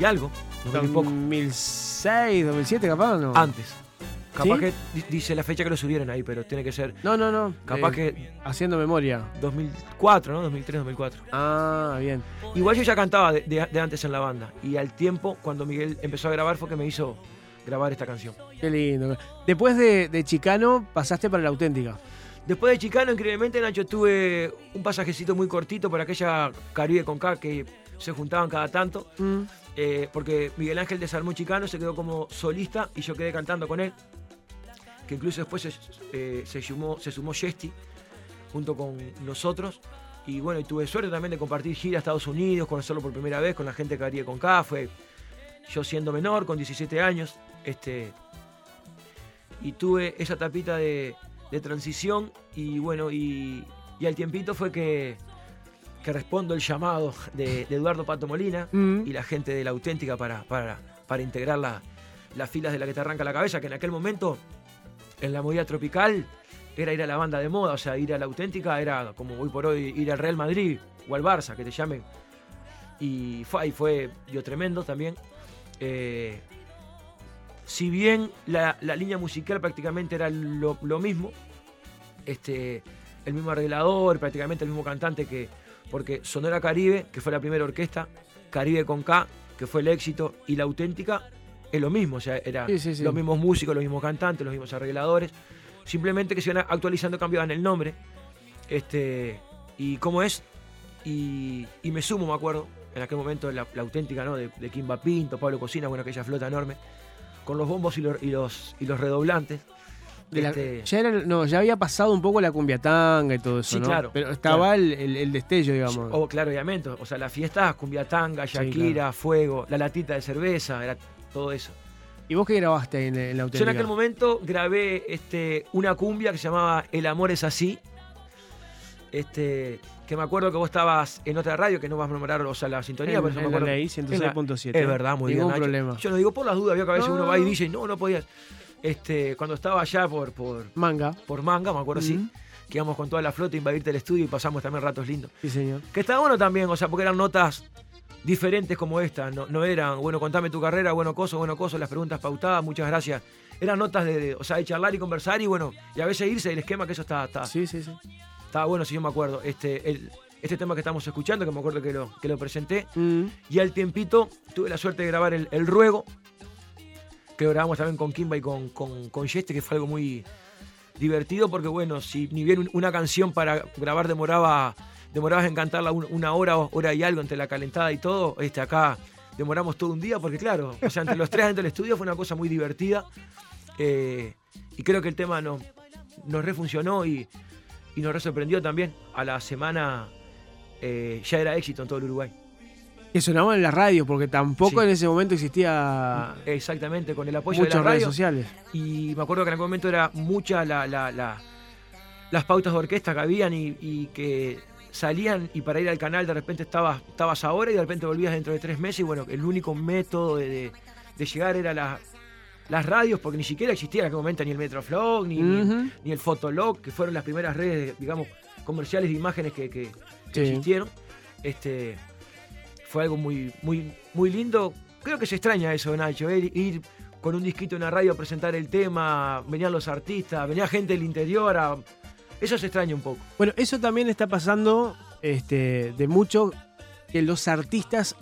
y algo. 2000 y poco. 2006, 2007, capaz o no. Antes. Capaz ¿Sí? que di- dice la fecha que lo subieron ahí, pero tiene que ser No, no, no. capaz eh, que Haciendo memoria. 2004, ¿no? 2003, 2004. Ah, bien. Igual yo ya cantaba de, de- de antes en la banda. Y al tiempo, cuando Miguel empezó a grabar, fue que me hizo grabar esta canción. Qué lindo. Después de, de Chicano pasaste para la auténtica. Después de Chicano, increíblemente, Nacho, tuve un pasajecito muy cortito por aquella Caribe con K que se juntaban cada tanto. Mm. eh, porque Miguel Ángel desarmó Chicano, se quedó como solista y yo quedé cantando con él. Que incluso después se, eh, se sumó, se sumó Yesti junto con nosotros. Y bueno, y tuve suerte también de compartir gira a Estados Unidos, conocerlo por primera vez con la gente que haría con K. Fue yo siendo menor, con 17 años. Este, y tuve esa tapita de, de transición. Y bueno, y, y al tiempito fue que, que respondo el llamado de, de Eduardo Pato Molina Mm. y la gente de la auténtica para, para, para integrar la- las filas de la que te arranca la cabeza, que en aquel momento, en la movida tropical, era ir a la banda de moda, o sea, ir a la auténtica era como hoy por hoy ir al Real Madrid o al Barça, que te llamen. Y fue, ahí fue dio tremendo también. Eh, si bien la, la línea musical prácticamente era lo, lo mismo, este, el mismo arreglador, prácticamente el mismo cantante que. Porque Sonora Caribe, que fue la primera orquesta, Caribe con K, que fue el éxito, y la auténtica es lo mismo, o sea, era Sí, sí, sí. los mismos músicos, los mismos cantantes, los mismos arregladores, simplemente que se iban actualizando, cambiaban el nombre. Este, y cómo es, y, y me sumo, me acuerdo, en aquel momento la, la auténtica, ¿no? De, de Kimba Pinto, Pablo Cocina, bueno, aquella flota enorme, con los bombos y los, y los, y los redoblantes. De la- Este, ya, era- no, ya había pasado un poco la cumbia tanga y todo eso, Sí, ¿no? claro, Pero estaba el, el- el destello, digamos. Oh, claro, obviamente. O sea, las fiestas, cumbia tanga, Sí, Shakira, claro. fuego, la latita de cerveza, era todo eso. ¿Y vos qué grabaste en, en la Yo auténtica? en aquel momento grabé este, una cumbia que se llamaba El amor es así. Este, que me acuerdo que vos estabas en otra radio, que no vas a nombrar o sea, la sintonía, En- pero yo me en la acuerdo. ley En la- 106.7. Es verdad, muy Ningún bien. Problema. Yo no digo por las dudas, veo que a veces No, uno no, va y dice, no, no podías. Este, cuando estaba allá por, por, Manga. por Manga, me acuerdo, sí, Ujú. que íbamos con toda la flota a invadirte el estudio y pasamos también ratos lindos. Sí, señor. Que está bueno también, o sea, porque eran notas diferentes como esta, no, no eran, bueno, contame tu carrera, bueno, coso, bueno, coso, las preguntas pautadas, muchas gracias. Eran notas de, de- o sea, de charlar y conversar y bueno, y a veces irse del esquema, que eso está, está, Sí, sí, sí. estaba bueno, si yo me acuerdo. Este, el, este tema que estamos escuchando, que me acuerdo que lo, que lo presenté, Mm. y al tiempito tuve la suerte de grabar el, el Ruego, que grabamos también con Kimba y con, con, con Yeste, que fue algo muy divertido, porque bueno, si ni bien un- una canción para grabar demoraba, demorabas en cantarla un- una hora, hora y algo entre la calentada y todo, este, acá demoramos todo un día, porque claro, o sea, entre los tres dentro del estudio fue una cosa muy divertida, eh, y creo que el tema nos, nos refuncionó y, y nos re sorprendió también. A la semana eh, ya era éxito en todo el Uruguay. Que sonaba en la radio, porque tampoco Sí. en ese momento existía Exactamente, con el apoyo de muchas la redes sociales. Y me acuerdo que en aquel momento era mucha la, la- la- las pautas de orquesta que habían y, y que salían y para ir al canal de repente estabas, estabas ahora y de repente volvías dentro de tres meses y bueno, el único método de, de- de llegar era la- las radios porque ni siquiera existía en aquel momento ni el Metroflog ni, ni- el Fotolog, que fueron las primeras redes, digamos, comerciales de imágenes que, que- que Sí. existieron. Este, fue algo muy, muy, muy lindo. Creo que se extraña eso, Nacho, ir, ir con un disquito en la radio a presentar el tema, venían los artistas, venía gente del interior, eso se extraña un poco. Bueno, eso también está pasando este, de mucho que los artistas,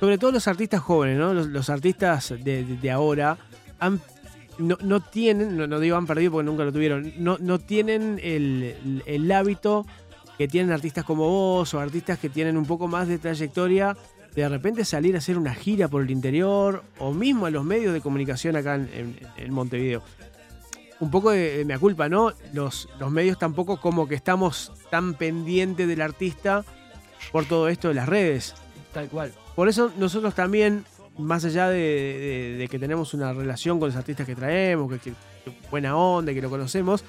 sobre todo los artistas jóvenes, ¿no? Los, artistas de, de- ahora, han- no, no tienen, no, no digo han perdido porque nunca lo tuvieron, no, no tienen el- el hábito que tienen artistas como vos o artistas que tienen un poco más de trayectoria. De de repente salir a hacer una gira por el interior o mismo a los medios de comunicación acá en- en- en Montevideo un poco de, de mea culpa, ¿no? Los, los medios tampoco como que estamos tan pendientes del artista por todo esto de las redes. Tal cual. Por eso nosotros también, más allá de, de- de que tenemos una relación con los artistas que traemos, que, que- que buena onda, que lo conocemos,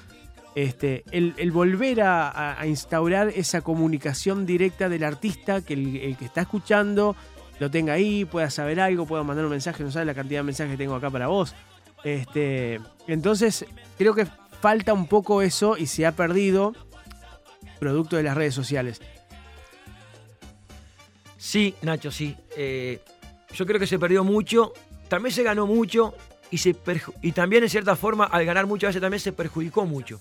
este, el, volver a, instaurar esa comunicación directa del artista, que el, que está escuchando lo tenga ahí, pueda saber algo, pueda mandar un mensaje, no sabes la cantidad de mensajes que tengo acá para vos. Este, entonces, creo que falta un poco eso y se ha perdido producto de las redes sociales. Sí, Nacho, sí. Eh, yo creo que se perdió mucho, también se ganó mucho y, se y también en cierta forma al ganar mucho a veces también se perjudicó mucho.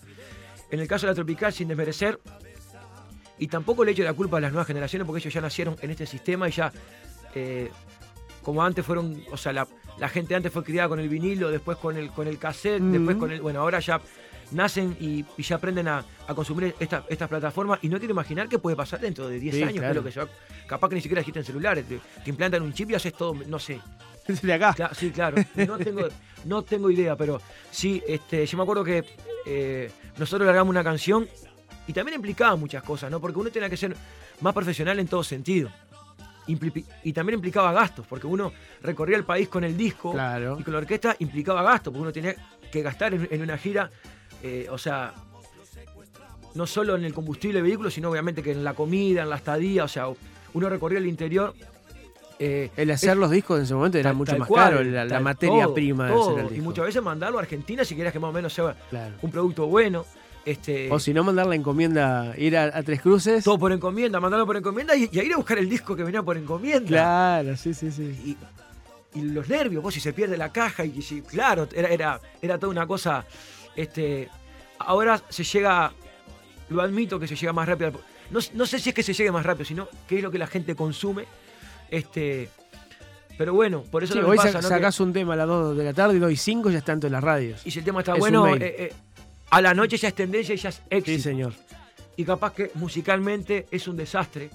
En el caso de la Tropical, sin desmerecer, y tampoco le echo la culpa a las nuevas generaciones porque ellos ya nacieron en este sistema y ya, eh, como antes fueron, o sea, la, la gente antes fue criada con el vinilo, después con el, con el cassette, después con el, bueno, ahora ya nacen y, y ya aprenden a, a consumir esta- estas plataformas y no quiero imaginar qué puede pasar dentro de 10 Sí, años, que es claro. lo que se va- capaz que ni siquiera existen celulares, te, te implantan un chip y haces todo, no sé, <laughs> De acá. Cla- sí, claro. No tengo, no tengo idea, pero sí, este, yo me acuerdo que eh, nosotros largamos una canción y también implicaba muchas cosas, ¿no? Porque uno tenía que ser más profesional en todo sentido. Impli- y también implicaba gastos, porque uno recorría el país con el disco Claro. y con la orquesta implicaba gastos, porque uno tenía que gastar en, en una gira, eh, o sea, no solo en el combustible del vehículo, sino obviamente que en la comida, en la estadía, o sea, uno recorría el interior. Eh, El hacer los discos en ese momento era Tal- mucho tal más cual, caro, la, materia todo, prima de hacer el Y muchas veces mandarlo a Argentina si querías que más o menos sea Claro. un producto bueno. Este, O si no, mandar la encomienda, ir a, a Tres Cruces. todo por encomienda, mandarlo por encomienda y, y a ir a buscar el disco que venía por encomienda. Claro, sí, sí, sí. Y, y los nervios, vos si se pierde la caja y si, claro, era, era, era toda una cosa. Este, ahora se llega, lo admito que se llega más rápido. No, no sé si es que se llegue más rápido, sino qué es lo que la gente consume. Este, pero bueno, por eso Sí, que hoy pasa, sa- ¿no? Que- un tema a las 2 de la tarde y 2 y 5 ya está en todas las radios. Y si el tema está Es bueno, eh, eh, a la noche ya es tendencia y ya es éxito. Sí, señor. y capaz que musicalmente es un desastre.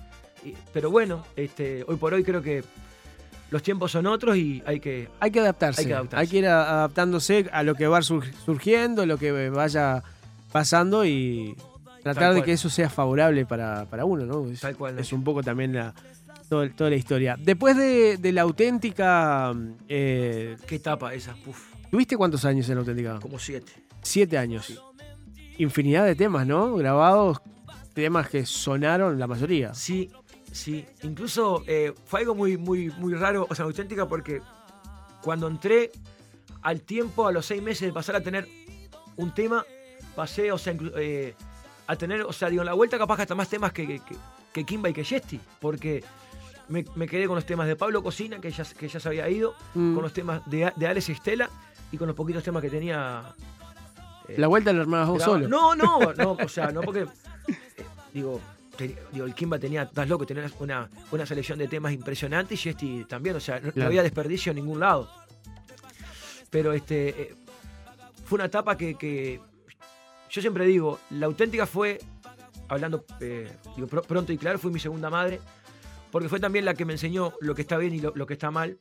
Y- pero bueno, este, hoy por hoy creo que los tiempos son otros y hay que... Hay que adaptarse. Hay que adaptarse. ir a- adaptándose a lo que va sur- surgiendo, lo que vaya pasando y tratar de que eso sea favorable para, para uno, ¿no? Es, Tal cual, es un poco también la, todo- toda la historia. Después de, de la auténtica, eh, ¿Qué etapa esa? Uf, ¿tuviste cuántos años en la auténtica? como siete. Siete años. Infinidad de temas, ¿no? Grabados, temas que sonaron la mayoría. Sí, sí. Incluso eh, fue algo muy, muy, muy raro, o sea, auténtica, porque cuando entré al tiempo, a los seis meses de pasar a tener un tema, pasé, o sea, inclu- eh, a tener, o sea, digo, en la vuelta capaz que hasta más temas que, que, que- que Kimba y que Yesti, porque me, me quedé con los temas de Pablo Cocina, que ya, que ya se había ido, Mm. con los temas de, de Alex Estela y con los poquitos temas que tenía. eh, La vuelta la armabas vos solo. No, no, <laughs> no, o sea, no porque. eh, digo, te- digo, el Kimba tenía, estás loco, tenía una, una selección de temas impresionante y Yesti también, o sea, no, había desperdicio en ningún lado. Pero este. eh, fue una etapa que, que yo siempre digo, la auténtica fue, hablando eh, digo, pr- pronto y claro, fue mi segunda madre, porque fue también la que me enseñó lo que está bien y lo, lo que está mal.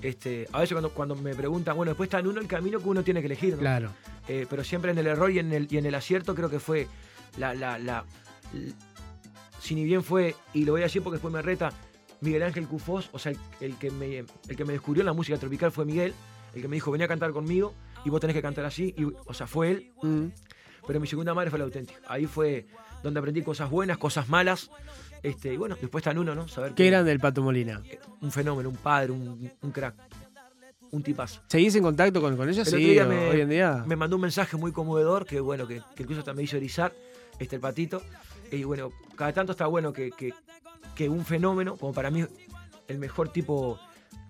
Este, a veces cuando, cuando me preguntan, bueno, después está en uno el camino que uno tiene que elegir, ¿no? Claro. Eh, pero siempre en el error y en el, y en el acierto creo que fue la, la, la- si ni bien fue, y lo voy a decir porque después me reta, Miguel Ángel Cufós, o sea, el, el que me, el que me descubrió en la música tropical fue Miguel, el que me dijo, venía a cantar conmigo y vos tenés que cantar así, y, o sea, fue él, Mm. pero mi segunda madre fue la auténtica. Ahí fue donde aprendí cosas buenas, cosas malas, este, y bueno, después está uno, ¿no? Saber Qué que- grande el Pato Molina. un fenómeno, un padre, un, un crack, un tipazo. ¿Seguís en contacto con, con ella? El otro Sí, me- hoy en día. Me mandó un mensaje muy conmovedor que, bueno, que, que incluso hasta me hizo erizar este, el patito. Y bueno, cada tanto está bueno que, que- que un fenómeno, como para mí el mejor tipo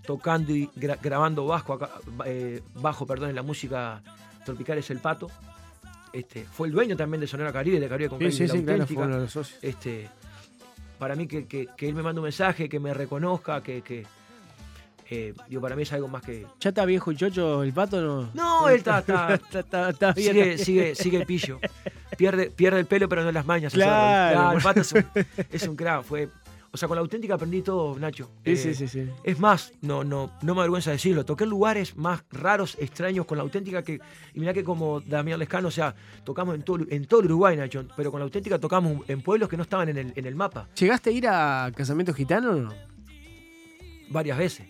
tocando y gra- grabando bajo, acá, eh, bajo perdón, en la música tropical es el pato. Este, fue el dueño también de Sonora Caribe, de Caribe con Sí, sí, sí, claro, fue auténtica. uno de los socios. Este, para mí que, que- que él me manda un mensaje, que me reconozca, que, que eh, digo, para mí es algo más que... ¿Ya está viejo y chocho el Pato? No, No, él está- está, <laughs> está, está- está bien. sigue, sigue, sigue el pillo. Pierde, pierde el pelo, pero no las mañas. el Claro. el pato es un, es un crack. Fue, o sea, con la auténtica aprendí todo, Nacho. Sí, Eh, sí, sí, sí. Es más, no, no, no me avergüenza decirlo. Toqué lugares más raros, extraños con la auténtica que. Y mirá que como Damián Lescano, o sea, tocamos en todo, en todo el Uruguay, Nacho. Pero con la auténtica tocamos en pueblos que no estaban en el, en el mapa. ¿Llegaste a ir a casamiento gitano o no? Varias veces.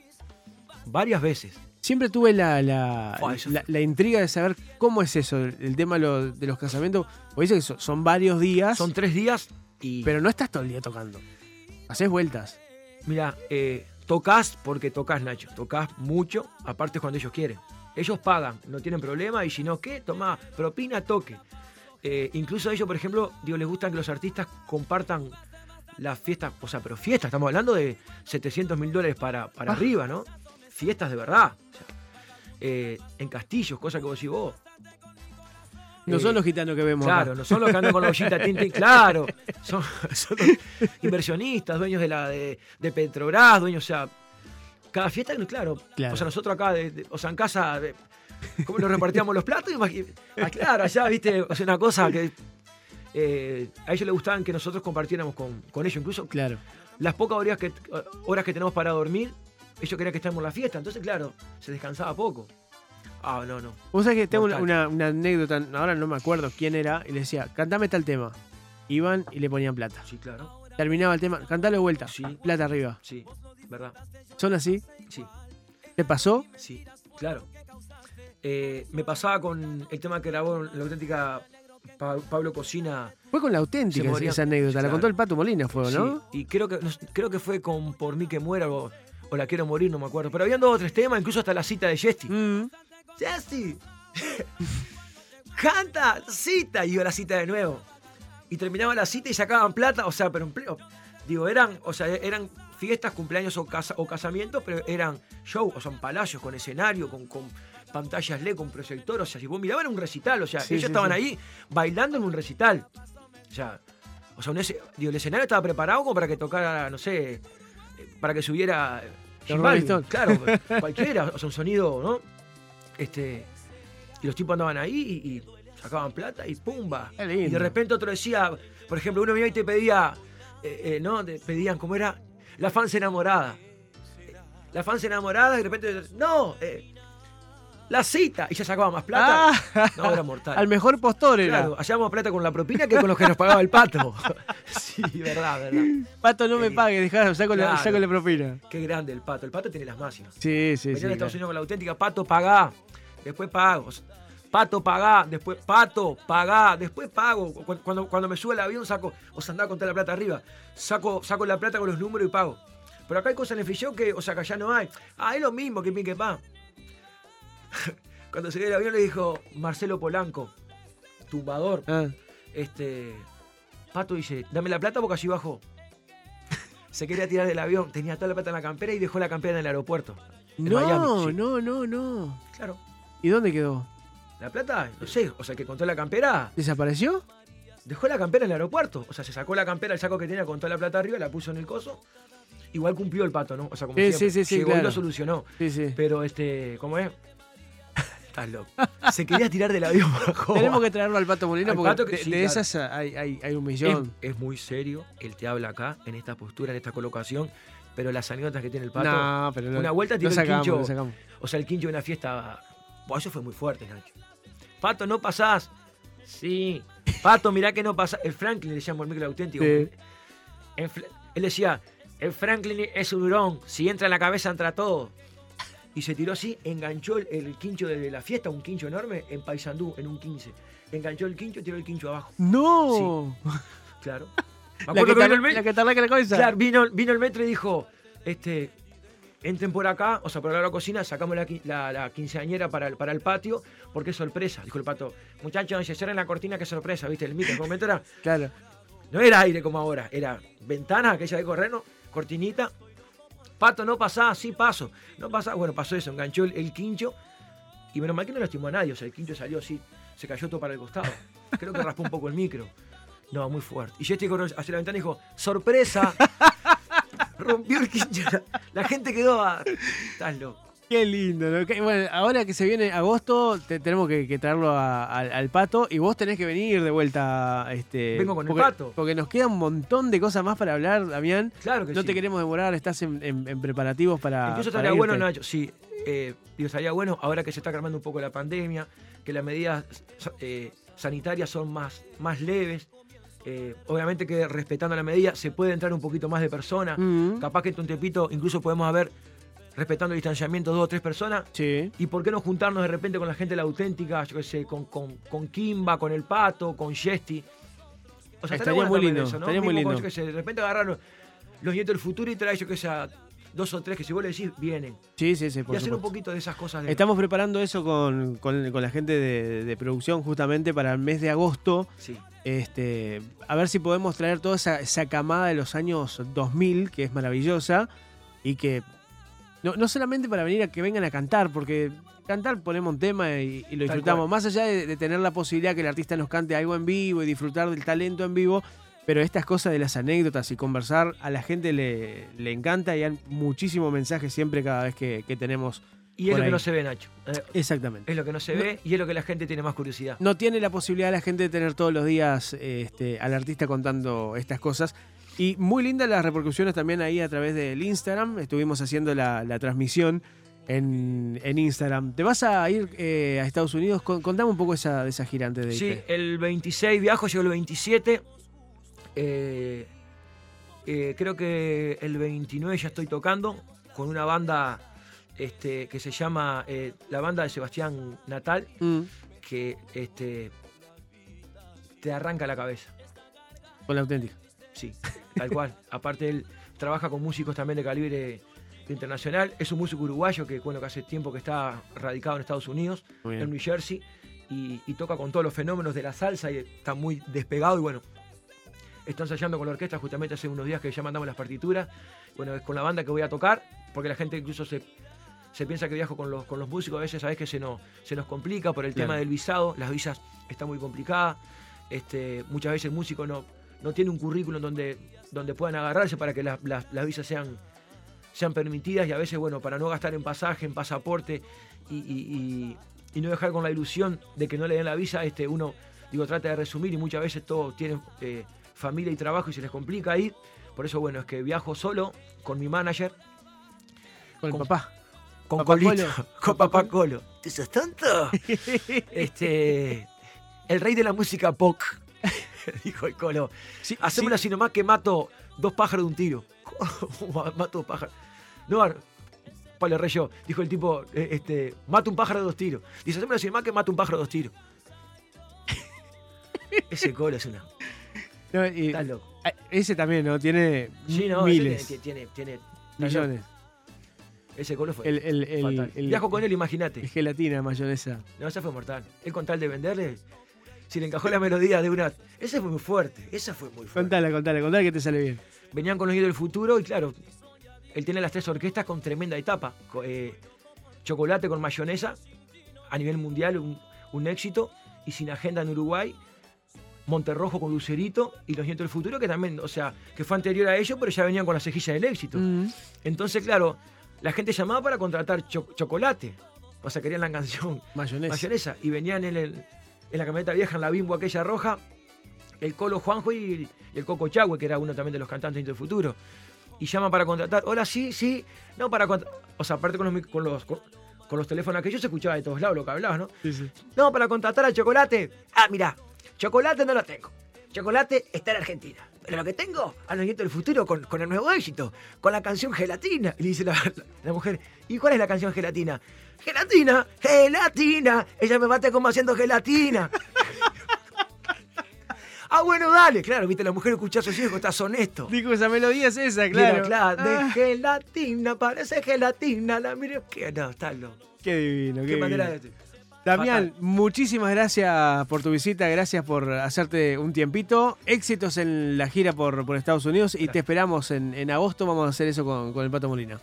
Varias veces. Siempre tuve la, la, la- la intriga de saber cómo es eso, el, tema de los, de los casamientos. Porque dice que son, son varios días, Son tres días y. pero no estás todo el día tocando. Haces vueltas. Mira, eh, tocas porque tocas, Nacho. Tocas mucho, aparte cuando ellos quieren. Ellos pagan, no tienen problema, y si no, ¿qué? Toma, propina, toque. Eh, incluso a ellos, por ejemplo, digo, les gustan que los artistas compartan las fiestas, o sea, pero fiestas, estamos hablando de 700 mil dólares para, para Ah. arriba, ¿no? Fiestas de verdad. o sea, eh, en castillos, cosa que vos decís vos. No Eh, son los gitanos que vemos. acá. Claro, no son los que andan con la ollita Tintin, claro. Son, inversionistas, dueños de la de, de Petrobras, dueños, o sea, cada fiesta, claro. Claro. O sea, nosotros acá, de- de- o sea, en casa, ¿cómo nos repartíamos los platos? Ah, claro, allá, viste, o sea, una cosa que eh, a ellos les gustaban que nosotros compartiéramos con, con ellos. Incluso Claro. las pocas horas que, horas que tenemos para dormir, ellos querían que estemos en la fiesta. Entonces, claro, se descansaba poco. Ah, no, no. Vos sabés que tengo una, Mortal. una- una anécdota, ahora no me acuerdo quién era, y le decía, cantame tal tema. Iban y le ponían plata. Sí, claro. Terminaba el tema, cantalo de vuelta. Sí. Plata arriba. Sí, verdad. ¿Son así? Sí. ¿Te pasó? Sí, claro. Eh, me pasaba con el tema que grabó la auténtica Pa- Pablo Cocina. Fue con la auténtica esa- anécdota. La Claro. contó el Pato Molina, fue, ¿no? Sí, y creo que, creo que fue con Por mí que muera o, o La quiero morir, no me acuerdo. Pero habían dos o tres temas, incluso hasta la cita de Jesty. Mm. ¡Jesty! <laughs> ¡Canta! ¡Cita! Y iba a la cita de nuevo. Y terminaba la cita y sacaban plata, o sea, pero en pleno- Digo, eran, o sea, eran fiestas, cumpleaños o, casa, o casamientos, pero eran show, o sea, en palacios, con escenario, con, con pantallas LED, con proyector, o sea, si vos mirabas era un recital, o sea, Sí, ellos sí, estaban sí. ahí bailando en un recital. O sea, o sea un ese- digo, el escenario estaba preparado como para que tocara, no sé, eh, para que subiera Jim claro, <laughs> cualquiera, o sea, un sonido, ¿no? Este, y los tipos andaban ahí y, y sacaban plata y pumba. Y de repente otro decía, por ejemplo, uno venía y te pedía, eh, eh, ¿no? Te pedían, ¿cómo era? La fans enamorada. La fans enamorada y de repente, no, eh, la cita. Y ya sacaba más plata. Ah, No, era mortal. <laughs> Al mejor postor era. Claro, hallábamos plata con la propina que con los que nos pagaba el pato. <laughs> sí, verdad, verdad. Pato, no me pague, dejá, saco, la, Claro. saco la propina. Qué grande el pato. El pato tiene las máximas. Sí, sí, Venía sí. de Estados claro. Unidos con la auténtica, pato, pagá. Después pago. Pato, pagá. Después, pato, pagá. Después pago. Cu- Cuando, cuando me sube el avión, saco. O sea, andaba con toda la plata arriba. Saco, saco la plata con los números y pago. Pero acá hay cosas en el fichón que, o sea, que allá no hay. Ah, es lo mismo que mi que pa. <laughs> Cuando se el avión le dijo Marcelo Polanco, tumbador, Ah, este. Pato dice, dame la plata porque allí bajó. <laughs> Se quería tirar del avión, tenía toda la plata en la campera y dejó la campera en el aeropuerto. En no, Miami, sí. no, no, no. Claro. ¿Y dónde quedó? La plata, no sé, o sea, el que contó la campera, ¿Desapareció? dejó la campera en el aeropuerto. O sea, se sacó la campera, el saco que tenía con toda la plata arriba, la puso en el coso. Igual cumplió el pato, ¿no? O sea, como Sí, siempre, sí, sí, sí, llegó y claro. lo solucionó. Sí, sí. Pero este, ¿cómo es? <laughs> Estás loco. Se quería tirar del avión. Tenemos que traerlo al Pato Molina Al porque Pato que- de, sí, de claro. esas hay, hay, hay un millón. es muy serio, él te habla acá, en esta postura, en esta colocación, pero las anécdotas que tiene el pato. no, pero lo- una vuelta tiró el sacamos, quincho. lo sacamos. O sea, el quincho de una fiesta. Eso fue muy fuerte, Nacho. Pato, ¿no pasás? Sí. Pato, mirá que no pasás. El Franklin le llamo el micro auténtico. Sí. Él decía, el Franklin es un hurón, si entra en la cabeza entra todo. Y se tiró así, enganchó el, el quincho de la fiesta, un quincho enorme, en Paysandú, en un 15. Enganchó el quincho y tiró el quincho abajo. ¡No! Claro. <laughs> Me La acuerdo que, que vino el la que tarda que la cabeza. Claro, vino, vino el metro y dijo, este, entren por acá, o sea, por la cocina, sacamos la, la- la quinceañera para el, para el patio, porque es sorpresa, dijo el pato. Muchachos, se cierren la cortina, que sorpresa, viste, el micro, en momento era, <laughs> Claro. no era aire como ahora, era ventana, aquella de correno, cortinita. Pato, no pasá, sí paso. No pasá, bueno, pasó eso, enganchó el, el quincho y menos mal que no lastimó a nadie, o sea, el quincho salió así, se cayó todo para el costado. Creo que raspó un poco el micro. No, muy fuerte. Y estoy corriendo hacia la ventana y dijo, ¡sorpresa! <laughs> Rompió el quincho. La, gente quedó a... Estás loco. Qué lindo. ¿no? Qué- bueno, ahora que se viene agosto, te- tenemos que, que traerlo a- al, al pato y vos tenés que venir de vuelta. Este, Vengo con el porque, Pato. Porque nos queda un montón de cosas más para hablar, Damián. Claro que No sí. te queremos demorar, estás en, en- en preparativos para. Incluso para estaría bueno, irte. Nacho, sí, eh, digo, estaría bueno ahora que se está calmando un poco la pandemia, que las medidas eh, sanitarias son más, más leves. Eh, obviamente que respetando la medida se puede entrar un poquito más de personas. Mm, Capaz que en Tontepito incluso podemos haber, respetando el distanciamiento, dos o tres personas. Sí. ¿Y por qué no juntarnos de repente con la gente de la auténtica? Yo qué sé, con, con, con Kimba, con El Pato, con Yesti. O Estaría bueno muy lindo, eso, ¿no? estaría muy con, lindo. yo qué sé, de repente agarrar los, los nietos del futuro y traer, yo que sé, a dos o tres que si vos le decís, vienen. Sí, sí, sí, por y hacer un poquito de esas cosas. De... Estamos preparando eso con, con- con la gente de, de producción justamente para el mes de agosto. Sí. Este, a ver si podemos traer toda esa, esa camada de los años 2000, que es maravillosa, y que no, no solamente para venir a que vengan a cantar, porque cantar ponemos un tema y, y lo disfrutamos, más allá de, de tener la posibilidad que el artista nos cante algo en vivo y disfrutar del talento en vivo, pero estas cosas de las anécdotas y conversar a la gente le, le encanta y hay muchísimos mensajes siempre cada vez que, que tenemos. Y es por lo que no se ve, Nacho. Eh, Exactamente. Es lo que no se ve y es lo que la gente tiene más curiosidad. No tiene la posibilidad la gente de tener todos los días este, al artista contando estas cosas. Y muy lindas las repercusiones también ahí a través del Instagram. Estuvimos haciendo la, la transmisión en, en Instagram. ¿Te vas a ir eh, a Estados Unidos? Con- Contame un poco esa, de esa gira antes de Sí, el 26 viajo, llego el 27. Eh, eh, creo que el 29 ya estoy tocando con una banda este, que se llama eh, la banda de Sebastián Natal, Mm, que este, te arranca la cabeza. con la auténtica. Sí, tal cual. <laughs> Aparte él trabaja con músicos también de calibre internacional. Es un músico uruguayo que, bueno, que hace tiempo que está radicado en Estados Unidos, en. New Jersey, y, y toca con todos los fenómenos de la salsa y está muy despegado. Y bueno, está ensayando con la orquesta justamente hace unos días que ya mandamos las partituras. Bueno, es con la banda que voy a tocar, porque la gente incluso se, se piensa que viajo con los, con los músicos. A veces sabes que se nos, se nos complica por el Claro. tema del visado. Las visas están muy complicadas. Este, muchas veces el músico no, no tiene un currículum donde, donde puedan agarrarse para que las, las- las visas sean, sean permitidas y a veces, bueno, para no gastar en pasaje, en pasaporte y, y- y- y no dejar con la ilusión de que no le den la visa, este, uno, digo, trata de resumir y muchas veces todos tienen eh, familia y trabajo y se les complica ir. Por eso, bueno, es que viajo solo con mi manager, Con el con- papá. Con Papá Colito, <laughs> Colo. con Papá Colo. ¿Tú sos tonto? este, el rey de la música pop, <laughs> dijo el Colo. Sí, Hacémoslo así nomás que mato dos pájaros de un tiro. <laughs> mato dos pájaros. No, Pablo Rey yo, dijo el tipo, eh, este, mato un pájaro de dos tiros. Dice, hacémoslo así nomás que mato un pájaro de dos tiros. Ese Colo es una... No, y- Está loco. ese también, ¿no? Tiene Sí, no, miles, tiene, tiene, tiene- millones. Ese colo fue El, el, el, fatal. el- Viajo con él, imagínate. el gelatina, mayonesa. No, ese fue mortal. Él con tal de venderle, si le encajó la melodía de una... Ese fue muy fuerte, esa fue muy fuerte. Contala, contala, contala que te sale bien. Venían con los guías del futuro y claro, él tiene las tres orquestas con tremenda etapa. Eh, chocolate con mayonesa, a nivel mundial un, un éxito, y sin agenda en Uruguay, Monterrojo con Lucerito y los nietos del futuro, que también, o sea, que fue anterior a ellos, pero ya venían con la cejilla del éxito. Mm. Entonces, claro, la gente llamaba para contratar cho- chocolate. O sea, querían la canción <laughs> Mayonesa. mayonesa. Y venían en, el- en la camioneta vieja, en la bimbo aquella roja, el Colo Juanjo y, y el Coco Chagüe, que era uno también de los cantantes del futuro. Y llaman para contratar. Hola, sí, sí. No, para contratar. O sea, aparte con los, con los, con, con los teléfonos aquellos se escuchaba de todos lados lo que hablabas, ¿no? Sí, sí. No, para contratar a Chocolate. Ah, mira, Chocolate no lo tengo. Chocolate está en Argentina. Pero lo que tengo, a los nietos del futuro, con, con el nuevo éxito, con la canción Gelatina. Y le dice la, la mujer, ¿y cuál es la canción Gelatina? Gelatina, gelatina. Ella me bate como haciendo gelatina. <laughs> ah, bueno, dale. Claro, viste, la mujer escucha a sus hijos, estás honesto. Dijo, esa melodía es esa, Y era, claro. claro, de Ah, gelatina, parece gelatina. La mire, que no, está loco. qué divino, qué, Qué manera divino. de... Damián, muchísimas gracias por tu visita, gracias por hacerte un tiempito. Éxitos en la gira por, por Estados Unidos y te esperamos en, en agosto. Vamos a hacer eso con, con el Pato Molina.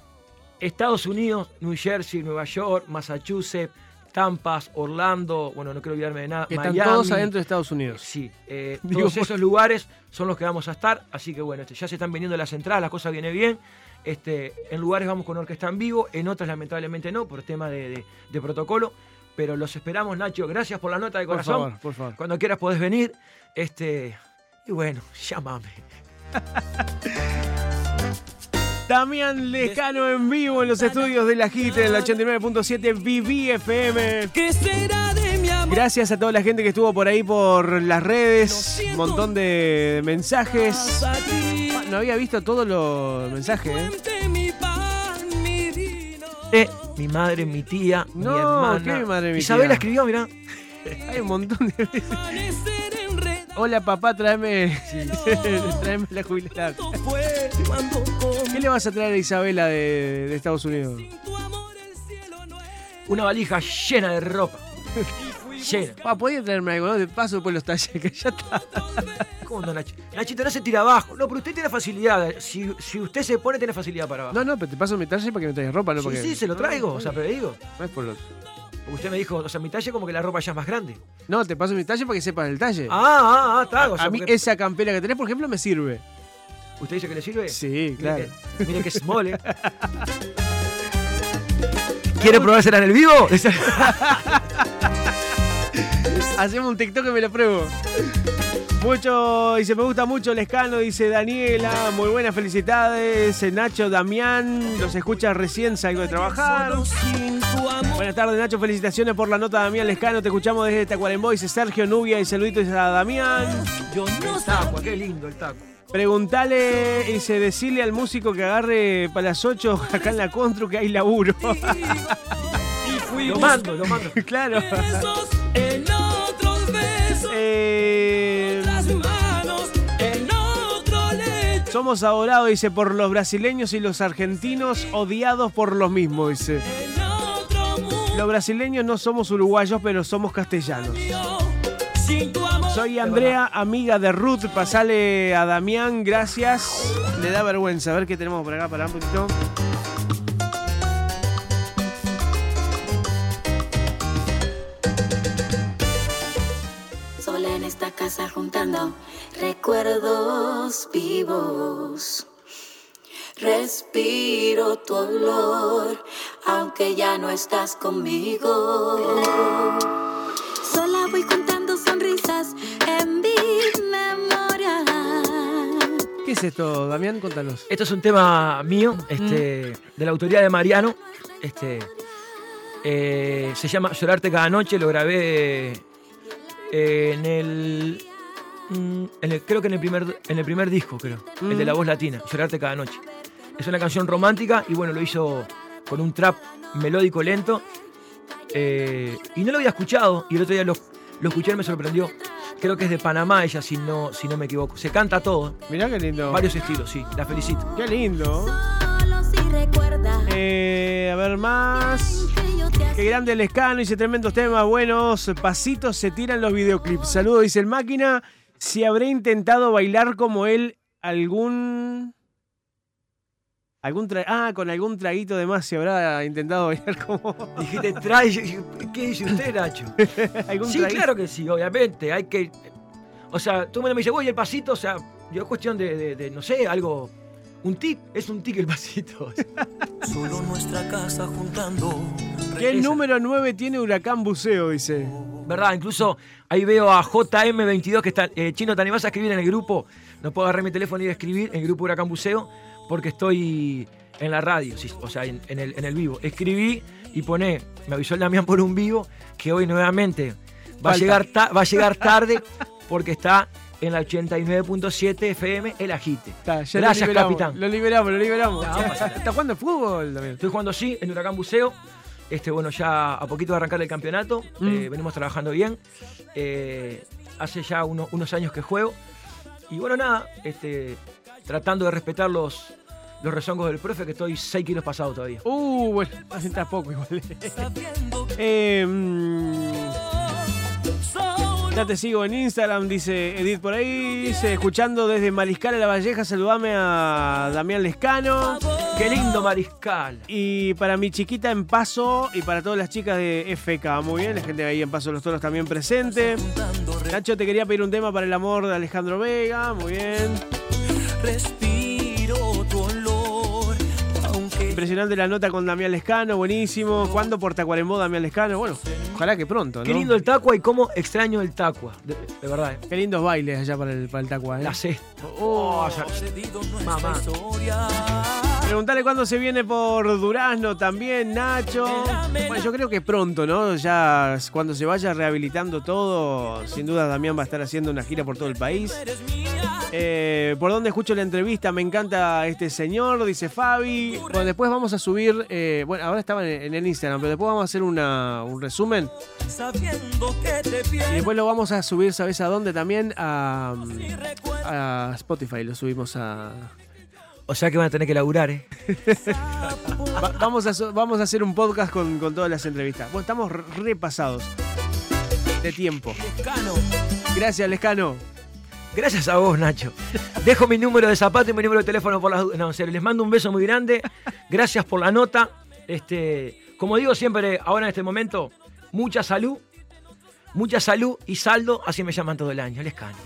Estados Unidos, New Jersey, Nueva York, Massachusetts, Tampas, Orlando, bueno, no quiero olvidarme de nada. Que Miami. están todos adentro de Estados Unidos. Sí, eh, <laughs> Digo, todos esos lugares son los que vamos a estar, así que bueno, este, ya se están viniendo las entradas, la cosa viene bien. Este, en lugares vamos con orquesta en vivo, en otras lamentablemente no, por tema de, de- de protocolo, pero los esperamos, Nacho. Gracias por la nota de Por corazón. favor, por favor. Cuando quieras podés venir. Este, y bueno, llámame. <laughs> Damián Lejano en vivo en los estudios de la HIT en el 89.7 Vivi FM. ¿Qué será de mi amor? Gracias a toda la gente que estuvo por ahí por las redes. Un montón de mensajes. No había visto todos los mensajes, ¿eh? Eh, mi madre, mi tía, mi No, hermana. ¿qué mi madre, mi Isabela tía? escribió, mirá. Hay un montón de veces. Hola papá, tráeme, <laughs> tráeme la jubilada. ¿Qué le vas a traer a Isabela de, de Estados Unidos? tu amor el cielo no es. Una valija llena de ropa. <laughs> llena. Pa, podía traerme. De paso por los talleres, que ya está. ¿Cómo no, Nachi? Nachito, no se tira abajo. No, pero usted tiene facilidad. Si, si usted se pone, tiene facilidad para abajo. No, no, pero te paso mi talle para que me traigas ropa, ¿no? sí, Porque... sí, se lo traigo. O sea, pero digo. No es por lo- Porque usted me dijo, o sea, mi talle como que la ropa ya es más grande. No, te paso mi talle para que sepas el talle. Ah, ah, ah, está. O sea, a mí porque- esa campera que tenés, por ejemplo, me sirve. ¿Usted dice que le sirve? Sí, Mire claro. que- Mire que small, <laughs> ¿eh? ¿Quiere probársela en el vivo? <laughs> Hacemos un TikTok que me lo pruebo. Mucho, dice, me gusta mucho el escano, dice Daniela. Muy buenas felicidades. Eh, Nacho, Damián, los escucha recién, salgo de trabajar. Buenas tardes, Nacho. Felicitaciones por la nota, Damián Lescano. Te escuchamos desde Tacuarembó. Dice Sergio Nubia y saluditos a Damián. Yo no El taco, qué lindo el taco. Preguntale, dice, decirle al músico que agarre para las 8 <laughs> acá en la Constru que hay laburo. <laughs> y fui Lo mando, lo mando. <laughs> claro. Somos adorados, dice, por los brasileños y los argentinos, odiados por los mismos, dice. Los brasileños no somos uruguayos, pero somos castellanos. Soy Andrea, amiga de Ruth. Pasale a Damián, gracias. Le da vergüenza. A ver qué tenemos por acá para un poquito. Juntando recuerdos vivos. Respiro tu olor, aunque ya no estás conmigo. Sola voy contando sonrisas en mi memoria. ¿Qué es esto, Damián? Contanos. Esto es un tema mío, este, de la autoría de Mariano. Este, eh, se llama Llorarte cada noche, lo grabé eh, en el, mm, en el- creo que en el primer, en el primer disco, creo, el de la voz latina, Llorarte cada noche. Es una canción romántica y bueno, lo hizo con un trap melódico lento. eh, y no lo había escuchado y el otro día lo, lo escuché y me sorprendió. Creo que es de Panamá ella, si no, si no me equivoco. Se canta todo, Mirá qué lindo. varios estilos, sí, la felicito. Qué lindo. Solo si recuerdas. Eh, ver más. Qué grande el escano, dice tremendos temas buenos. Pasitos se tiran los videoclips. Saludos, dice el máquina. Si habré intentado bailar como él algún. Algún tra- ah, con algún traguito de más se habrá intentado bailar <laughs> como. <laughs> Dijiste, trae. ¿Qué dice usted, Nacho? <laughs> algún Sí, traguito. claro que sí, obviamente. Hay que. O sea, tú me dices, voy el pasito, o sea, yo es cuestión de, de- de, no sé, algo. Un tic, es un tic el pasito. Solo nuestra casa juntando. ¿Qué número 9 tiene Huracán Buceo? Dice. ¿Verdad? Incluso ahí veo a JM22 que está. eh, Chino, ¿te animás a escribir en el grupo? No puedo agarrar mi teléfono y ir a escribir en el grupo Huracán Buceo porque estoy en la radio, o sea, en, en el, en el vivo. Escribí y poné, me avisó el Damián por un vivo que hoy nuevamente va a, llegar ta- va a llegar tarde porque está en la 89.7 FM El Agite. Está, ya lo Gracias, capitán. Lo liberamos, lo liberamos. No, pasa nada. ¿Está jugando fútbol también? Estoy jugando sí en Huracán Buceo. Este, bueno, ya a poquito de arrancar el campeonato. Mm. eh, venimos trabajando bien. Eh, hace ya uno- unos años que juego. Y bueno, nada, este, tratando de respetar los, los rezongos del profe, que estoy 6 kilos pasado todavía. Uh, bueno, <laughs> está poco igual. <laughs> Eh, mm, ya te sigo en Instagram, dice Edith por ahí. Escuchando desde Mariscal a la Valleja, saludame a Damián Lescano. ¡Qué lindo mariscal! Y para mi chiquita en Paso y para todas las chicas de FK, muy bien, la gente ahí en Paso los Toros también presente. Nacho, te quería pedir un tema para el amor de Alejandro Vega, muy bien. Impresionante la nota con Damián Lescano, buenísimo. ¿Cuándo por Tacuarembó Damián Lescano? Bueno, ojalá que pronto, ¿no? Qué lindo el tacua y cómo extraño el tacua. De, de verdad, ¿eh? Qué lindos bailes allá para el, para el Tacua, ¿eh? La cesta. Oh, Mamá. Preguntale cuándo se viene por Durazno también, Nacho. Bueno, yo creo que pronto, ¿no? Ya cuando se vaya rehabilitando todo, sin duda Damián va a estar haciendo una gira por todo el país. Eh, ¿Por dónde escucho la entrevista? Me encanta este señor, dice Fabi. Bueno, después vamos a subir, eh, bueno, ahora estaba en, el Instagram, pero después vamos a hacer una- un resumen. Y después lo vamos a subir, ¿sabes a dónde también? A, a Spotify, lo subimos a... o sea que van a tener que laburar, ¿eh? <laughs> Va- vamos, a, so- vamos a hacer un podcast con, con todas las entrevistas. Bueno, estamos re- repasados de tiempo. Cano. Gracias, Lescano. Gracias a vos, Nacho. Dejo mi número de zapato y mi número de teléfono por las dudas. No, en serio, les mando un beso muy grande. Gracias por la nota. Este, como digo siempre, ahora en este momento, mucha salud, mucha salud y saldo, así me llaman todo el año, les cano.